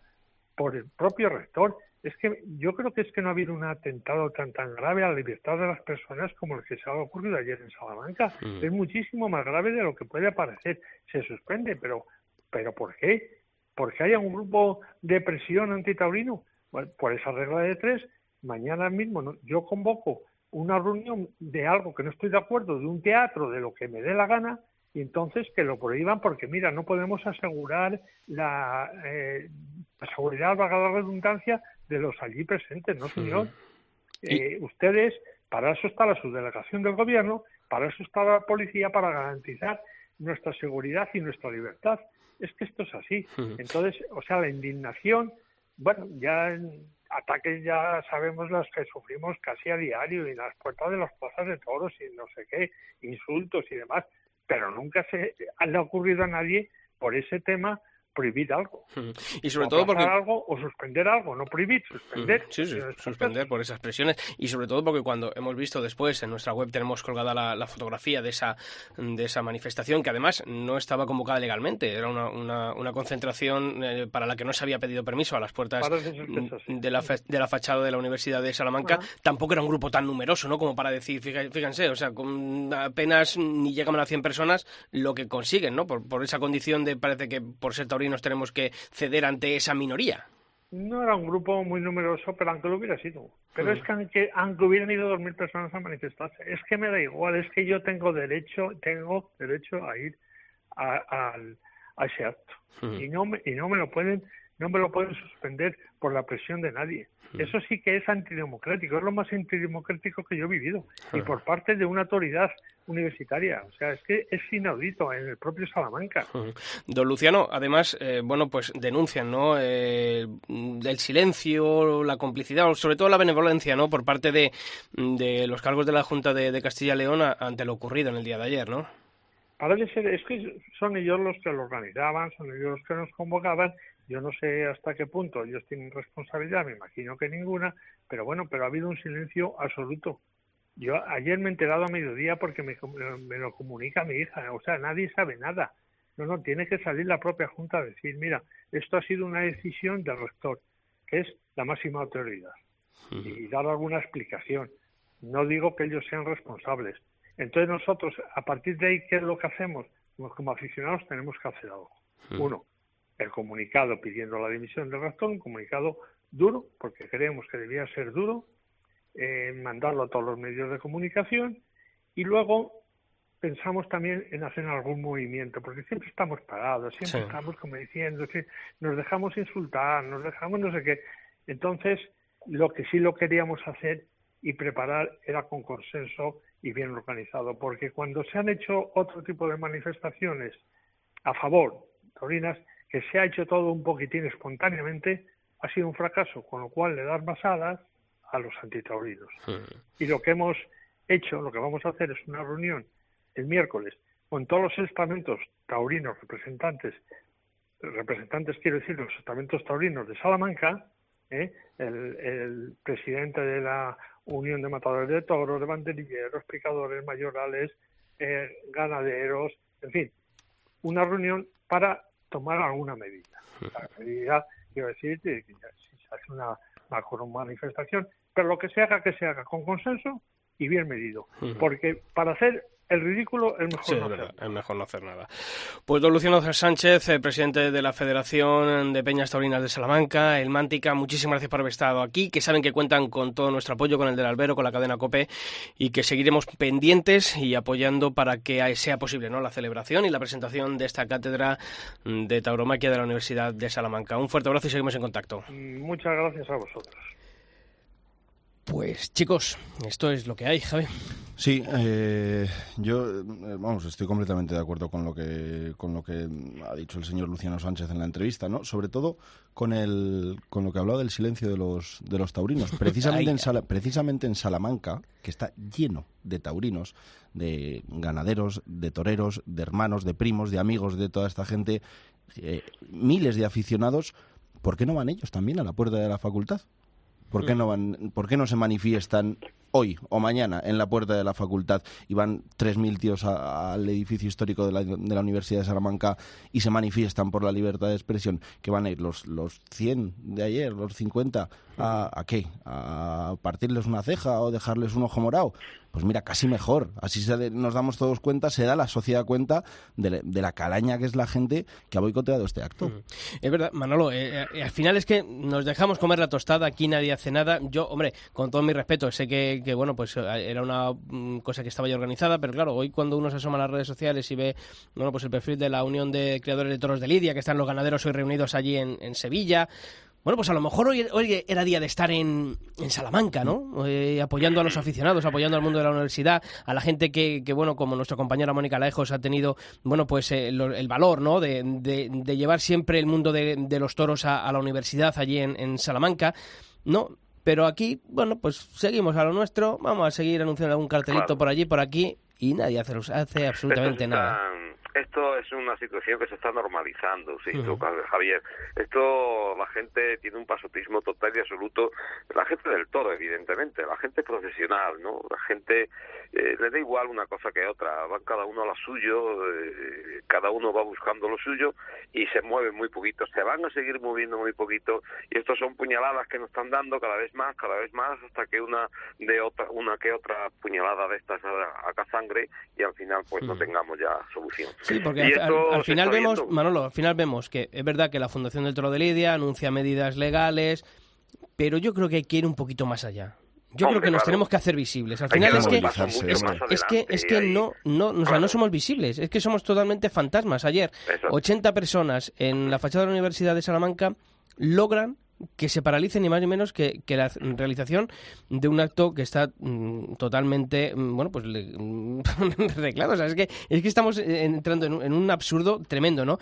por el propio rector es que yo creo que es que no ha habido un atentado tan tan grave a la libertad de las personas como el que se ha ocurrido ayer en Salamanca. Mm. Es muchísimo más grave de lo que puede parecer. Se suspende, pero pero ¿por qué? Porque haya un grupo de presión antitaurino. por esa regla de tres, mañana mismo yo convoco una reunión de algo que no estoy de acuerdo, de un teatro, de lo que me dé la gana, y entonces que lo prohíban porque, mira, no podemos asegurar la, eh, la seguridad, valga la redundancia, de los allí presentes, ¿no, señor? Eh, ustedes, para eso está la subdelegación del gobierno, para eso está la policía, para garantizar nuestra seguridad y nuestra libertad. Es que esto es así. Entonces, o sea, la indignación, bueno, ya ataques ya sabemos las que sufrimos casi a diario y en las puertas de las plazas de toros y no sé qué, insultos y demás. pero nunca se le ha ocurrido a nadie por ese tema prohibir algo. Y sobre todo porque... algo o suspender algo, no prohibir, suspender. Sí, sí, suspender por esas presiones. Y sobre todo porque cuando hemos visto después en nuestra web tenemos colgada la, fotografía de esa, de esa manifestación, que además no estaba convocada legalmente, era una, una, una concentración eh, para la que no se había pedido permiso a las puertas de la, de la fachada de la Universidad de Salamanca. Tampoco era un grupo tan numeroso, ¿no? Como para decir, fíjense, o sea, con apenas ni llegan a 100 personas lo que consiguen, ¿no? Por, por esa condición de, parece que por ser nos tenemos que ceder ante esa minoría. No era un grupo muy numeroso, pero aunque lo hubiera sido. Pero es que aunque, aunque hubieran ido dos mil personas a manifestarse, es que me da igual, es que yo tengo derecho, tengo derecho a ir a, a, ese acto. Y no me, y no me lo pueden, no me lo pueden suspender por la presión de nadie. Eso sí que es antidemocrático, es lo más antidemocrático que yo he vivido. Y por parte de una autoridad universitaria. O sea, es que es inaudito en el propio Salamanca. Don Luciano, además, eh, bueno, pues denuncian, ¿no? Eh, el silencio, la complicidad, sobre todo la benevolencia, ¿no? Por parte de, de los cargos de la Junta de, de Castilla-León ante lo ocurrido en el día de ayer, ¿no? Parece ser, es que son ellos los que lo organizaban, son ellos los que nos convocaban yo no sé hasta qué punto ellos tienen responsabilidad, me imagino que ninguna, pero bueno, pero ha habido un silencio absoluto. Yo ayer me he enterado a mediodía porque me, lo comunica mi hija, o sea, nadie sabe nada. No, no, tiene que salir la propia Junta a decir, mira, esto ha sido una decisión del rector, que es la máxima autoridad, y dar alguna explicación. No digo que ellos sean responsables. Entonces nosotros, a partir de ahí, ¿qué es lo que hacemos? Pues como aficionados tenemos que hacer algo. Uno, el comunicado pidiendo la dimisión del rector, un comunicado duro, porque creemos que debía ser duro, eh, mandarlo a todos los medios de comunicación y luego pensamos también en hacer algún movimiento, porque siempre estamos parados, siempre estamos como diciendo, nos dejamos insultar, nos dejamos no sé qué. Entonces, lo que sí lo queríamos hacer y preparar era con consenso y bien organizado, porque cuando se han hecho otro tipo de manifestaciones a favor, taurinas, que se ha hecho todo un poquitín espontáneamente, ha sido un fracaso, con lo cual le das más alas a los antitaurinos. Y lo que hemos hecho, lo que vamos a hacer es una reunión el miércoles con todos los estamentos taurinos representantes, representantes quiero decir los estamentos taurinos de Salamanca, ¿eh? el, presidente de la Unión de Matadores de Toros, de Banderilleros, picadores mayorales, eh, ganaderos, en fin, una reunión para tomar alguna medida. La medida, quiero decir, que si se hace una macro manifestación, pero lo que se haga, que se haga con consenso y bien medido. Porque para hacer el ridículo es mejor, no, hacer. es mejor no hacer nada. Pues don Luciano Sánchez, eh, presidente de la Federación de Peñas Taurinas de Salamanca, el Mántica, muchísimas gracias por haber estado aquí, que saben que cuentan con todo nuestro apoyo, con el del Albero, con la cadena COPE, y que seguiremos pendientes y apoyando para que sea posible ¿no? la celebración y la presentación de esta cátedra de tauromaquia de la Universidad de Salamanca. Un fuerte abrazo y seguimos en contacto. Muchas gracias a vosotros. Pues chicos, esto es lo que hay, Javi. Sí, eh, yo eh, vamos, estoy completamente de acuerdo con lo que con lo que ha dicho el señor Luciano Sánchez en la entrevista, ¿no? Sobre todo con el con lo que hablado del silencio de los de los taurinos, precisamente en precisamente en Salamanca, que está lleno de taurinos, de ganaderos, de toreros, de hermanos, de primos, de amigos de toda esta gente, eh, miles de aficionados. ¿Por qué no van ellos también a la puerta de la facultad? ¿Por qué no van, por qué no se manifiestan hoy o mañana en la puerta de la facultad y van 3.000 tíos al edificio histórico de la, de la, Universidad de Salamanca y se manifiestan por la libertad de expresión, que van a ir los, los 100 de ayer, los 50, a, ¿a qué? ¿A partirles una ceja o dejarles un ojo morado? Pues mira, casi mejor. Así nos damos todos cuenta, se da la sociedad cuenta de, la calaña que es la gente que ha boicoteado este acto. Mm. Es verdad, Manolo, eh, eh, al final es que nos dejamos comer la tostada, aquí nadie hace nada. Yo, hombre, con todo mi respeto, sé que, bueno, pues eh, era una mm, cosa que estaba ya organizada, pero claro, hoy cuando uno se asoma a las redes sociales y ve, bueno, pues el perfil de la Unión de Creadores de Toros de Lidia, que están los ganaderos hoy reunidos allí en, Sevilla, bueno, pues a lo mejor hoy, hoy era día de estar en, en Salamanca, ¿no? Eh, apoyando a los aficionados, apoyando al mundo de la universidad, a la gente que, que bueno, como nuestra compañera Mónica Lejos ha tenido, bueno, pues eh, el valor, ¿no? De, llevar siempre el mundo de, de los toros a, la universidad allí en Salamanca, ¿no? Pero aquí, bueno, pues seguimos a lo nuestro, vamos a seguir anunciando algún cartelito por allí, por aquí, y nadie hace, hace absolutamente nada. Esto es una situación que se está normalizando, sí, tú, Javier. Esto, la gente tiene un pasotismo total y absoluto. La gente del toro, evidentemente, la gente profesional, ¿no? La gente eh, le da igual una cosa que otra. Van cada uno a lo suyo, eh, cada uno va buscando lo suyo y se mueven muy poquito. Se van a seguir moviendo muy poquito y estos son puñaladas que nos están dando cada vez más, cada vez más, hasta que una de otra, una que otra puñalada de estas haga sangre y al final pues no tengamos ya solución. Sí, porque al, final vemos, viendo. Manolo, al final vemos que es verdad que la Fundación del Toro de Lidia anuncia medidas legales, pero yo creo que hay que ir un poquito más allá. Yo Hombre, creo que nos claro. tenemos que hacer visibles. Al Hay final que es que es, es que es que ahí- no no, o sea, no somos visibles, es que somos totalmente fantasmas. Ayer Exacto. 80 personas en la fachada de la Universidad de Salamanca logran que se paralice ni más ni menos que, que la realización de un acto que está mm, totalmente mm, bueno pues le- mm, arreglado o sea es que es que estamos eh, entrando en un, en un absurdo tremendo no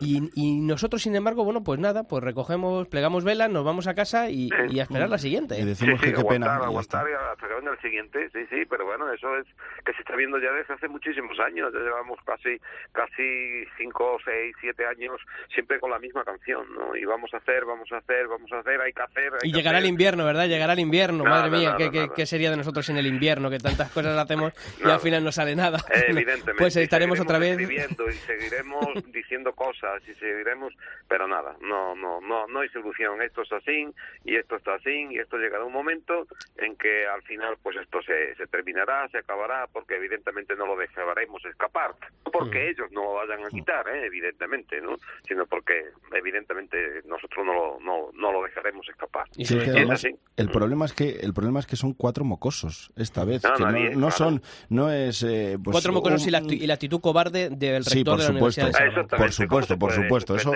y, y nosotros sin embargo bueno pues nada pues recogemos plegamos velas nos vamos a casa y, y a esperar la siguiente. Y decimos sí, sí, que qué pena. aguantar y hasta que venga el siguiente, sí, sí, pero bueno, eso es que se está viendo ya desde hace muchísimos años, ya llevamos casi casi cinco, seis, siete años siempre con la misma canción, ¿no? Y vamos a hacer, vamos a hacer, vamos a hacer, hay que hacer. hay y que llegará el invierno verdad llegará el invierno Nada, madre mía nada, ¿qué, qué- nada. qué sería de nosotros sin el invierno que tantas cosas hacemos y al final no sale nada Eh, evidentemente. pues estaremos otra vez y seguiremos diciendo cosas y seguiremos, pero nada, no, no, no, no hay solución. Esto es así y esto está así y esto llegará un momento en que al final pues esto se, se terminará, se acabará, porque evidentemente no lo dejaremos escapar, no porque Mm. ellos no lo vayan a quitar, eh, evidentemente, ¿no? Sino porque evidentemente nosotros no lo, no, no lo dejaremos escapar. Y Sí, es que todo- es además, el problema es que el problema es que son cuatro mocosos esta vez No, que no, nadie, no claro. son no es eh, pues, cuatro mocosos un- y la, acti- y la actitud cobarde del Sí, rector por de la supuesto. Universidad de. Por supuesto, ¿Cómo se por supuesto. Eso?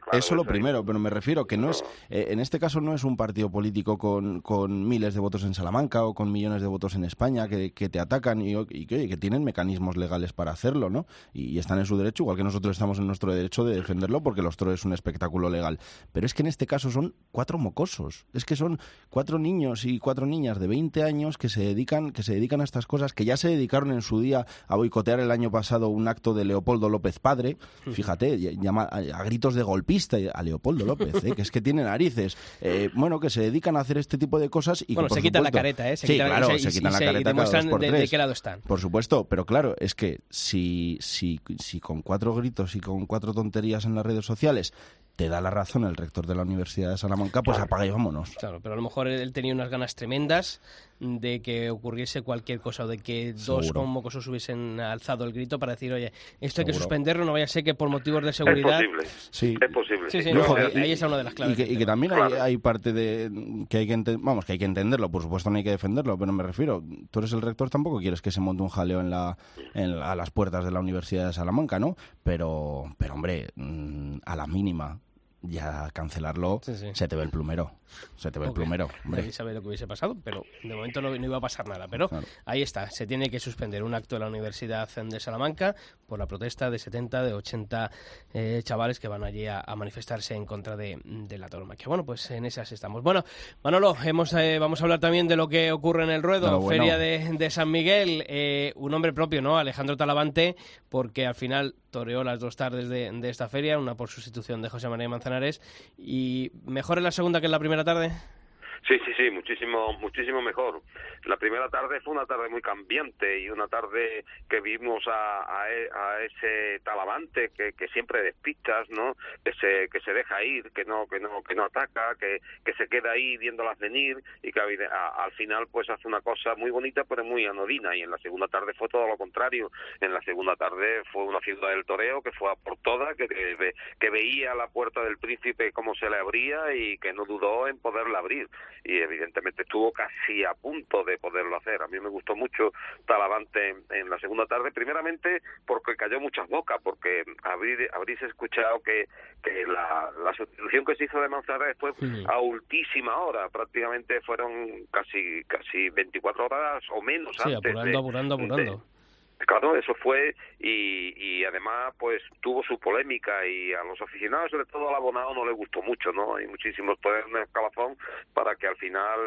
Claro, eso lo eso primero, pero me refiero que no es, eh, en este caso no es un partido político con, con miles de votos en Salamanca o con millones de votos en España que, que te atacan y, y que, oye, que tienen mecanismos legales para hacerlo, ¿no? Y, y están en su derecho, igual que nosotros estamos en nuestro derecho de defenderlo porque los toros es un espectáculo legal. Pero es que en este caso son cuatro mocosos. Es que son cuatro niños y cuatro niñas de 20 años que se dedican, que se dedican a estas cosas, que ya se dedicaron en su día a boicotear el año pasado un acto de Leopoldo López padre. Fíjate, llama a, gritos de golpista a Leopoldo López, ¿eh? que es que tiene narices. Eh, bueno, que se dedican a hacer este tipo de cosas y Bueno, que, se quitan la careta, ¿eh? Se sí, quitan- claro, y se, quitan y la y careta cada demuestran de- qué lado están. Por supuesto, pero claro, es que si, si, si con cuatro gritos y con cuatro tonterías en las redes sociales te da la razón el rector de la Universidad de Salamanca, pues apaga y vámonos. Claro, pero a lo mejor él tenía unas ganas tremendas de que ocurriese cualquier cosa o de que dos Seguro. con mocosos hubiesen alzado el grito para decir, oye, esto hay que Seguro. suspenderlo, no vaya a ser que por motivos de Es seguridad... posible. Sí. Es posible. Sí, no, ahí, está una de las Y claves. que, y que también hay, Claro. hay parte de que hay que vamos que hay que entenderlo por supuesto no hay que defenderlo pero me refiero tú eres el rector tampoco quieres que se monte un jaleo en la, en la- a las puertas de la Universidad de Salamanca no pero pero hombre mm, a la mínima ya cancelarlo Sí, sí. se te ve el plumero se te ve el plumero hombre. Nadie sabe lo que hubiese pasado, pero de momento no, no iba a pasar nada. Pero Claro. ahí está, se tiene que suspender un acto de la Universidad de Salamanca por la protesta de 70, de 80 eh, chavales que van allí a, a manifestarse en contra de, de la tauromaquia. Bueno, pues en esas estamos. Bueno, Manolo, hemos, eh, vamos a hablar también de lo que ocurre en el ruedo, bueno. Feria de, de San Miguel, eh, un hombre propio, ¿no? Alejandro Talavante, porque al final toreó las dos tardes de, de esta feria, una por sustitución de José María Y mejor en la segunda que en la primera tarde. Sí, sí, sí, muchísimo, muchísimo mejor. La primera tarde fue una tarde muy cambiante y una tarde que vimos a, a, e- a ese talavante que, que siempre despistas, ¿no? Que se, que se deja ir, que no, que no, que no ataca, que, que se queda ahí viéndolas venir y que a- al final pues hace una cosa muy bonita pero muy anodina y en la segunda tarde fue todo lo contrario. En la segunda tarde fue una ciudad del toreo que fue a por todas, que, que, que veía la puerta del príncipe cómo se le abría y que no dudó en poderla abrir y evidentemente estuvo casi a punto de poderlo hacer. A mí me gustó mucho Talavante en, en la segunda tarde, primeramente porque cayó muchas bocas, porque habrí- habréis escuchado que, que la, la sustitución que se hizo de Manzanares fue Sí. a ultísima hora, prácticamente fueron casi casi 24 horas o menos Sí, antes apurando, de- apurando, de- apurando. Claro, eso fue y, y además pues tuvo su polémica y a los aficionados, sobre todo al abonado, no le gustó mucho, ¿no? Hay muchísimos toreros en el calafón para que al final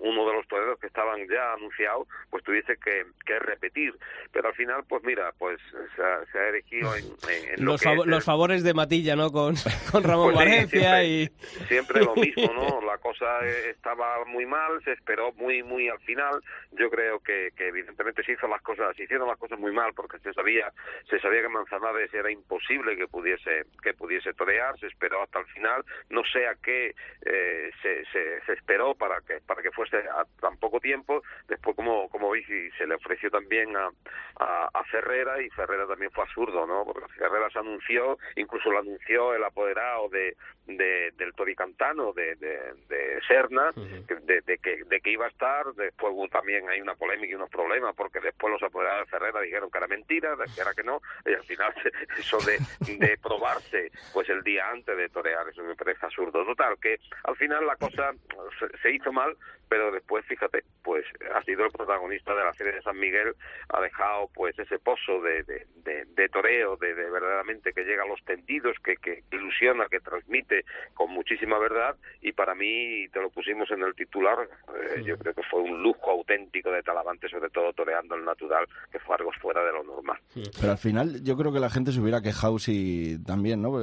uno de los toreros que estaban ya anunciados pues tuviese que, que repetir. Pero al final, pues mira, pues se ha, se ha erigido en, en- en lo Los, que favo- es los el- favores de Matilla, ¿no? Con, con Ramón Pues sí, Valencia siempre, y... siempre lo mismo, ¿no? La cosa eh, estaba muy mal, se esperó muy, muy al final. Yo creo que, que evidentemente se hizo las cosas, se hicieron las cosas muy mal porque se sabía, se sabía que Manzanares era imposible que pudiese, que pudiese torear. Se esperó hasta el final. No sé a qué eh, se, se, se esperó para que, para que fuese a tan poco tiempo. Después, como, como veis, y se le ofreció también a, a, a Ferrera y Ferrera también fue absurdo, ¿no? Porque Ferrera se anunció, incluso lo anunció el apoderado de, de, del Toricantano, de, de, de Serna, que- de, de que, de que iba a estar. Después también hay una polémica y unos problemas, porque después los apoderados de Ferrera dijeron que era mentira, que era que no, y al final eso de, de probarse pues el día antes de torear, eso me parece absurdo. Total, que al final la cosa se, se hizo mal, pero después, fíjate, pues ha sido el protagonista de la serie de San Miguel, ha dejado pues ese pozo de, de, de, de toreo, de, de verdaderamente que llega a los tendidos, que, que ilusiona, que transmite con muchísima verdad, y para mí, te lo pusimos en el titular, eh, yo creo que fue un lujo auténtico de Talavante, sobre todo toreando el natural, que fue algo fuera de lo normal. Pero al final yo creo que la gente se hubiera quejado si también, ¿no?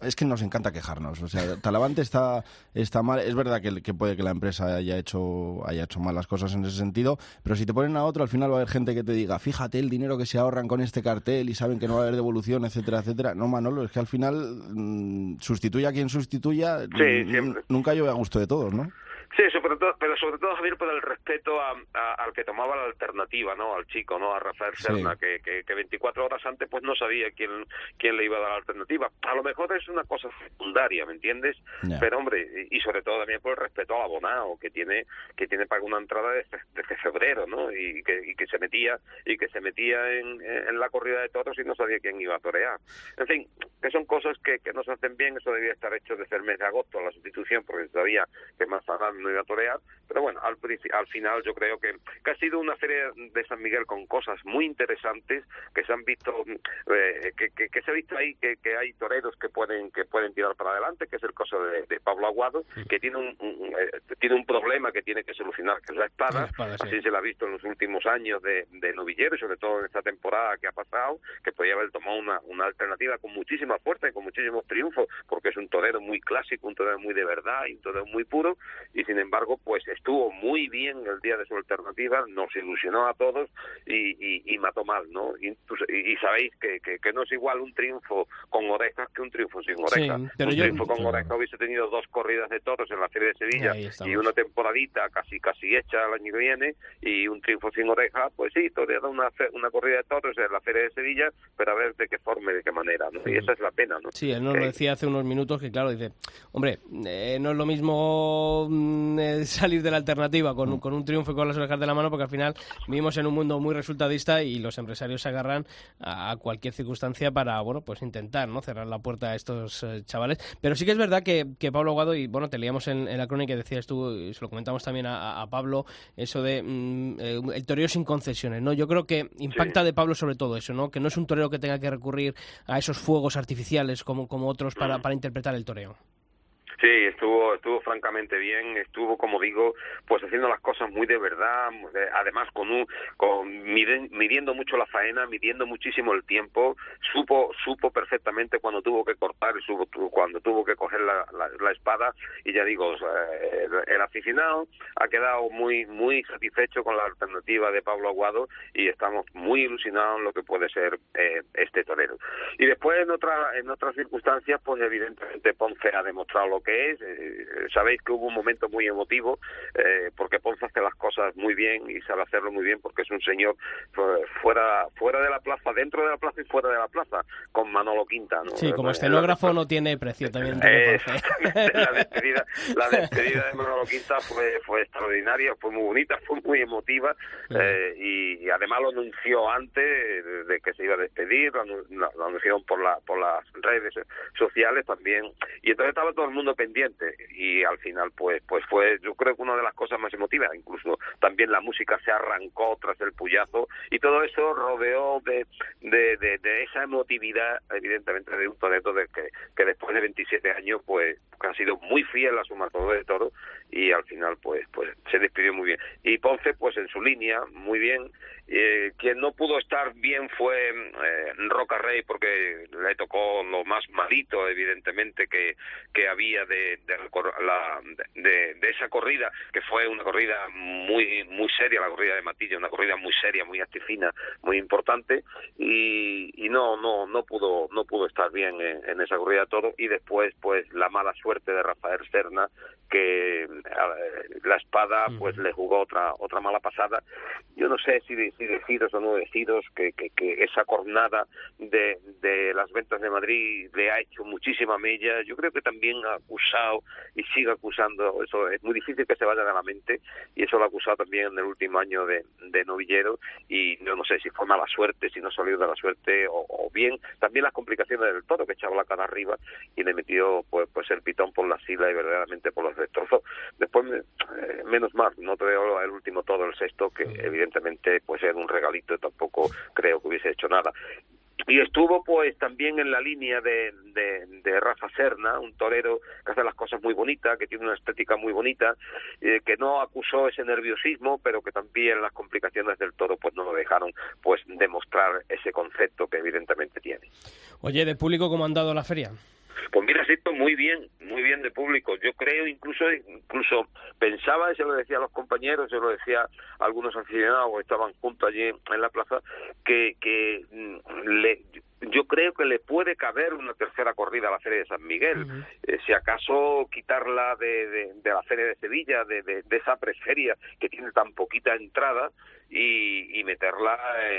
Es que nos encanta quejarnos. O sea, Talavante está, está mal. Es verdad que, que puede que la empresa haya hecho, haya hecho malas cosas en ese sentido, pero si te ponen a otro, al final va a haber gente que te diga, fíjate el dinero que se ahorran con este cartel y saben que no va a haber devolución, etcétera, etcétera. No, Manolo, es que al final mm, sustituya a quien sustituya, Sí, nunca llueve a gusto de todos, ¿no? Sí, sobre todo, pero sobre todo, Javier, por el respeto a, a- al que tomaba la alternativa, ¿no? Al chico, ¿no? A Rafael Sí. Serna, que, que, que 24 horas antes pues no sabía quién, quién le iba a dar la alternativa. A lo mejor es una cosa secundaria, ¿me entiendes? Pero, hombre, y, y sobre todo también por el respeto al abonado, que tiene que tiene para una entrada desde, desde febrero, ¿no? Y que, y que se metía y que se metía en, en la corrida de toros y no sabía quién iba a torear. En fin, que son cosas que, que no se hacen bien, eso debía estar hecho desde el mes de agosto, la sustitución, porque sabía que Mazarán no iba a torear, pero bueno, al, al final yo creo que, que ha sido una feria de San Miguel con cosas muy interesantes, que se han visto, eh, que, que, que se ha visto ahí que, que hay toreros que pueden que pueden tirar para adelante, que es el caso de, de Pablo Aguado, que tiene un, un- eh, tiene un problema que tiene que solucionar, que es la espada, La espada, sí. así se la ha visto en los últimos años de, de novillero y sobre todo en esta temporada que ha pasado, que podía haber tomado una, una alternativa con muchísima fuerza y con muchísimos triunfos, porque es un torero muy clásico, un torero muy de verdad y un torero muy puro, y sin embargo, pues estuvo muy bien el día de su alternativa, nos ilusionó a todos y, y, y mató mal, ¿no? Y, sabéis que, que, que no es igual un triunfo con orejas que un triunfo sin orejas. pero un yo- triunfo con orejas hubiese tenido dos corridas de toros en la Feria de Sevilla y una temporadita casi casi hecha el año que viene y un triunfo sin oreja, pues sí, todavía da una, una corrida de toros en la Feria de Sevilla, pero a ver de qué forma y de qué manera, ¿no? Y esa es la pena, ¿no? Sí, él nos lo decía hace unos minutos que, claro, dice, hombre, eh, no es lo mismo mm, eh, salir de la alternativa Mm. con, con un triunfo y con las orejas de la mano, porque al final vivimos en un mundo muy resultadista y los empresarios se agarran a cualquier circunstancia para, bueno, pues intentar, ¿no? Cerrar la puerta a estos eh, chavales. Pero sí que es verdad que, que Pablo Aguado, y bueno, te leíamos en, en la crónica y decías tú, y se lo comentamos también a, a Pablo, eso de mm, eh, el toreo sin concesiones, ¿no? Yo creo que impacta de Pablo sobre todo eso, ¿no? Que no es un torero que tenga que recurrir a esos fuegos artificiales como, como otros para, para interpretar el toreo. Sí, estuvo, estuvo francamente bien, estuvo, como digo, pues haciendo las cosas muy de verdad, además con un, con midiendo mucho la faena, midiendo muchísimo el tiempo, supo, supo perfectamente cuando tuvo que cortar y supo cuando tuvo que coger la, la, espada, y ya digo, el aficionado ha quedado muy, muy satisfecho con la alternativa de Pablo Aguado y estamos muy ilusionados en lo que puede ser eh, este torero. Y después en otra, en otras circunstancias, pues evidentemente Ponce ha demostrado lo que es. Eh, sabéis que hubo un momento muy emotivo, eh, porque Ponce hace las cosas muy bien y sabe hacerlo muy bien porque es un señor fu- fuera, fuera de la plaza, dentro de la plaza y fuera de la plaza, con Manolo Quinta. ¿no? Sí, como escenógrafo no tiene precio también. eh, la despedida, la despedida de Manolo Quinta fue, fue extraordinaria, fue muy bonita, fue muy emotiva eh, y, y además lo anunció antes de, que se iba a despedir, lo, anu- lo- lo anunciaron por, la, por las redes sociales también y entonces estaba todo el mundo pendiente. Y al final pues pues fue yo creo que una de las cosas más emotivas. Incluso también la música se arrancó tras el puyazo y todo eso rodeó de, de, de, esa emotividad evidentemente de un toreto de que, que después de 27 años pues ha sido muy fiel a su matador de toro y al final pues pues se despidió muy bien. Y Ponce pues en su línea muy bien. Eh, quien no pudo estar bien fue eh, Roca Rey porque le tocó lo más malito evidentemente que, que había de, de, la, de, esa corrida que fue una corrida muy muy seria la corrida de Matilla una corrida muy seria muy actifina muy importante. Y, y no no no pudo no pudo estar bien en, en esa corrida todo y después pues la mala suerte de Rafael Serna que la espada pues le jugó otra otra mala pasada. Yo no sé si, si deciros o no deciros que, que, que esa jornada de, de las ventas de Madrid le ha hecho muchísima mella. Yo creo que también ha acusado y sigue acusando eso es muy difícil que se vaya de la mente y eso lo ha acusado también en el último año de, de novillero y yo no sé si fue mala suerte si no salió de la suerte o, o bien también las complicaciones del toro que echaba la cara arriba y le metió pues pues el pitón por la sila y verdaderamente por los destrozos después eh, menos mal no te veo el último todo el sexto que evidentemente pues era un regalito tampoco creo que hubiese hecho nada y estuvo pues también en la línea de, de, de, Rafa Serna, un torero que hace las cosas muy bonitas, que tiene una estética muy bonita, eh, que no acusó ese nerviosismo, pero que también las complicaciones del toro pues no lo dejaron pues demostrar ese concepto que evidentemente tiene. Oye, ¿de público cómo han dado la feria? Pues mira, esto muy bien, muy bien de público. Yo creo incluso, incluso pensaba, y se lo decía a los compañeros, se lo decía a algunos aficionados que estaban juntos allí en la plaza, que, que le, yo creo que le puede caber una tercera corrida a la Feria de San Miguel. Uh -huh. eh, si acaso quitarla de, de, de, la Feria de Sevilla, de, esa preferia que tiene tan poquita entrada, y, y meterla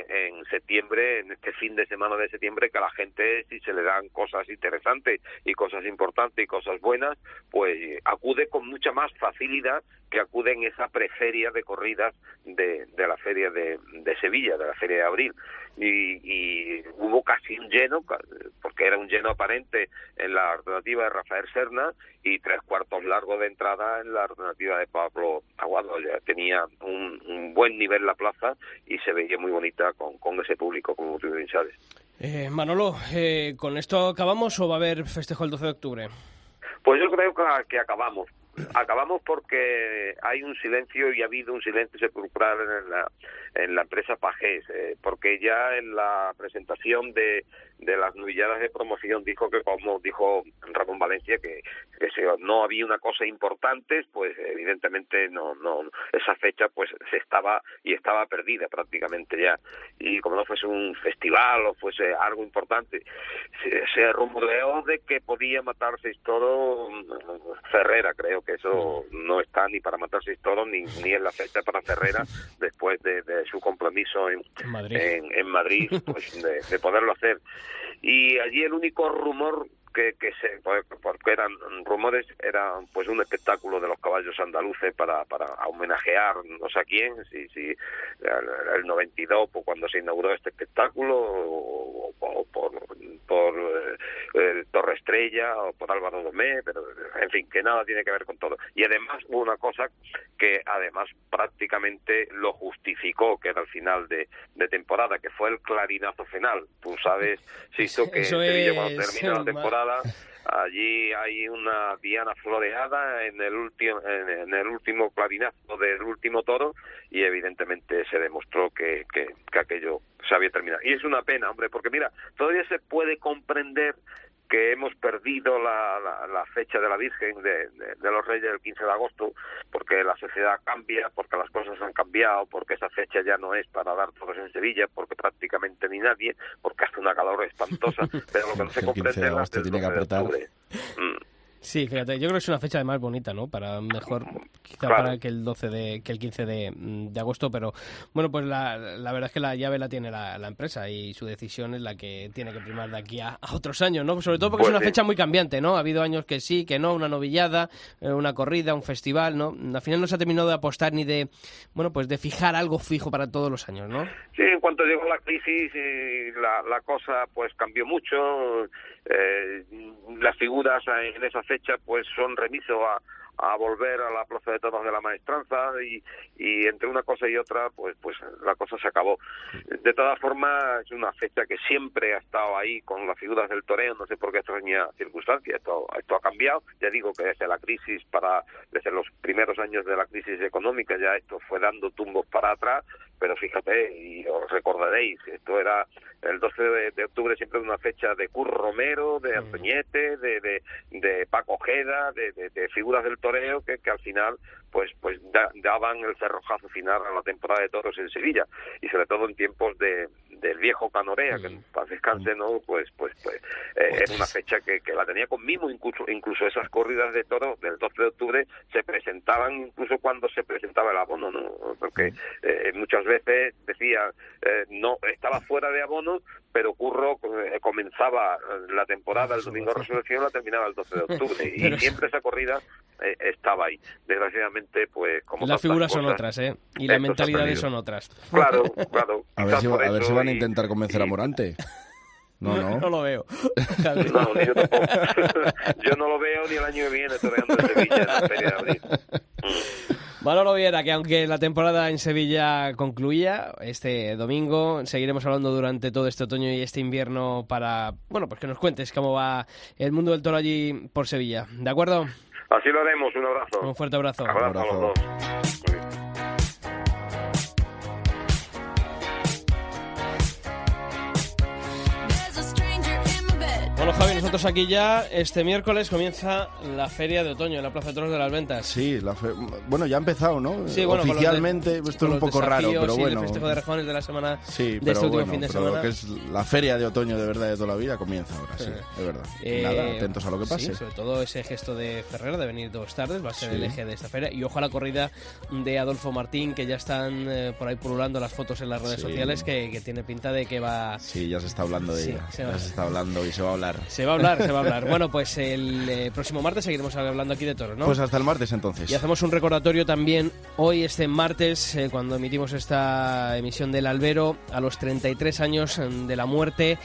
en, en, septiembre, en este fin de semana de septiembre, que a la gente, si se le dan cosas interesantes y cosas importantes y cosas buenas, pues acude con mucha más facilidad que acude en esa preferia de corridas de, de la feria de, de Sevilla, de la feria de abril y, y, hubo casi un lleno, porque era un lleno aparente en la alternativa de Rafael Serna y tres cuartos largos de entrada en la alternativa de Pablo Aguado. Ya tenía un, un buen nivel la plaza y se veía muy bonita con, con ese público, como tú bien sabes. Eh, Manolo, eh, ¿con esto acabamos o va a haber festejo el 12 de octubre? Pues yo creo que, que acabamos, acabamos porque hay un silencio y ha habido un silencio sepulcral en la, en la empresa Pajés, eh, porque ya en la presentación de, de las novilladas de promoción dijo que, como dijo Ramón Valencia, que, que si no había una cosa importante, pues evidentemente no, no, esa fecha pues se estaba y estaba perdida prácticamente ya. Y como no fuese un festival o fuese algo importante, se, se rumoreó de que podía matar seis toros Ferrera, creo que eso no está ni para matar seis toros ni, ni en la fecha para Ferrera después de, de su compromiso en Madrid, en, en Madrid pues de, de poderlo hacer. Y allí el único rumor que, que se porque eran rumores era pues un espectáculo de los caballos andaluces para para homenajear no sé a quién si si el, el 92 pues cuando se inauguró este espectáculo o por por eh, Torre Estrella o por Álvaro Domé pero en fin que nada tiene que ver con todo. Y además hubo una cosa que además prácticamente lo justificó que era el final de, de temporada que fue el clarinazo final. Tú sabes Sisto que Sevilla cuando termina la temporada allí hay una diana floreada en el último en, el último clarinazo del último toro y evidentemente se demostró que, que, que aquello se había terminado. Y es una pena hombre porque mira todavía se puede comprender que hemos perdido la, la, la, fecha de la Virgen de, de, de, los Reyes el 15 de agosto, porque la sociedad cambia, porque las cosas han cambiado, porque esa fecha ya no es para dar todos en Sevilla, porque prácticamente ni nadie, porque hace una calor espantosa, pero lo que no se comprende es del tiene que apretar. Mm. Sí, fíjate, yo creo que es una fecha además bonita, ¿no? Para mejor, quizá claro. para que el 12 de, que el 15 de, de agosto, pero bueno, pues la, la, verdad es que la llave la tiene la, la, empresa y su decisión es la que tiene que primar de aquí a, a otros años, ¿no? Sobre todo porque pues es una sí. fecha muy cambiante, ¿no? Ha habido años que sí, que no, una novillada, eh, una corrida, un festival, ¿no? Al final no se ha terminado de apostar ni de, bueno, pues de fijar algo fijo para todos los años, ¿no? Sí, en cuanto llegó la crisis, la, la cosa pues cambió mucho, eh, las figuras en esa fecha pues son remisos a, volver a la Plaza de Toros de la Maestranza y, y entre una cosa y otra pues pues la cosa se acabó. De todas formas es una fecha que siempre ha estado ahí con las figuras del toreo, no sé por qué extraña circunstancia, esto, esto ha cambiado, ya digo que desde la crisis para, desde los primeros años de la crisis económica ya esto fue dando tumbos para atrás, pero fíjate, y os recordaréis, esto era el 12 de, de octubre siempre una fecha de Curro Romero, de Antoñete, de, de, de Paco Ojeda, de, de, de figuras del toreo que, que al final pues pues da- daban el cerrojazo final a la temporada de toros en Sevilla y sobre todo en tiempos de del viejo Canorea que en paz descanse no pues pues pues eh, era una fecha que, que la tenía con mimo incluso incluso esas corridas de toros del 12 de octubre se presentaban incluso cuando se presentaba el abono no porque eh, muchas veces decía eh, no estaba fuera de abono pero Curro eh, comenzaba eh, la temporada el domingo de resurrección la terminaba el 12 de octubre. Y Pero- siempre esa corrida estaba ahí. Desgraciadamente pues como Las figuras son otras, ¿eh? Y las mentalidades son otras. Claro, claro. A ver, si, por a ver eso si van a y- intentar convencer a Morante. No, no. No lo veo. No, ni yo tampoco. yo no lo veo ni el año que viene toreando en Sevilla en la Feria de Abril. Manolo Viera, que aunque la temporada en Sevilla concluía este domingo, seguiremos hablando durante todo este otoño y este invierno para, bueno, pues que nos cuentes cómo va el mundo del toro allí por Sevilla. ¿De acuerdo? Así lo haremos, un abrazo. Un fuerte abrazo. Abrazo a los dos. Bueno, Javi, nosotros aquí ya este miércoles comienza la feria de otoño en la Plaza de Toros de las Ventas. Sí, la fe- bueno, ya ha empezado, ¿no? Sí, bueno, de- Oficialmente, esto es un poco raro, pero y bueno. el festejo de rejones de la semana Sí, de pero este último bueno, fin de pero semana. lo que es la feria de otoño de verdad de toda la vida comienza ahora, sí, Eh, es verdad. Eh, Nada, atentos a lo que sí, pase. sobre todo ese gesto de Ferrer de venir dos tardes va a ser Sí. el eje de esta feria. Y ojo a la corrida de Adolfo Martín, que ya están eh, por ahí pululando las fotos en las redes Sí. sociales, que, que tiene pinta de que va... Sí, ya se está hablando de Sí, ella. Ya se está hablando y se va a hablar. Se va a hablar, se va a hablar. Bueno, pues el eh, próximo martes seguiremos hablando aquí de toros, ¿no? Pues hasta el martes entonces. Y hacemos un recordatorio también hoy, este martes, eh, cuando emitimos esta emisión del Albero, a los 33 años de la muerte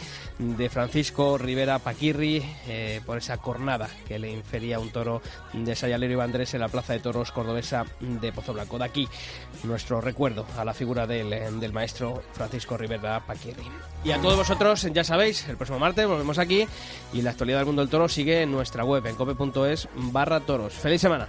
de Francisco Rivera Paquirri eh, por esa cornada que le infería un toro de Sayalero Ibandrés en la Plaza de Toros cordobesa de Pozo Blanco. De aquí nuestro recuerdo a la figura del, eh, del maestro Francisco Rivera Paquirri. Y a todos vosotros, ya sabéis, el próximo martes volvemos aquí y la actualidad del mundo del toro sigue en nuestra web, en cope.es barra toros. ¡Feliz semana!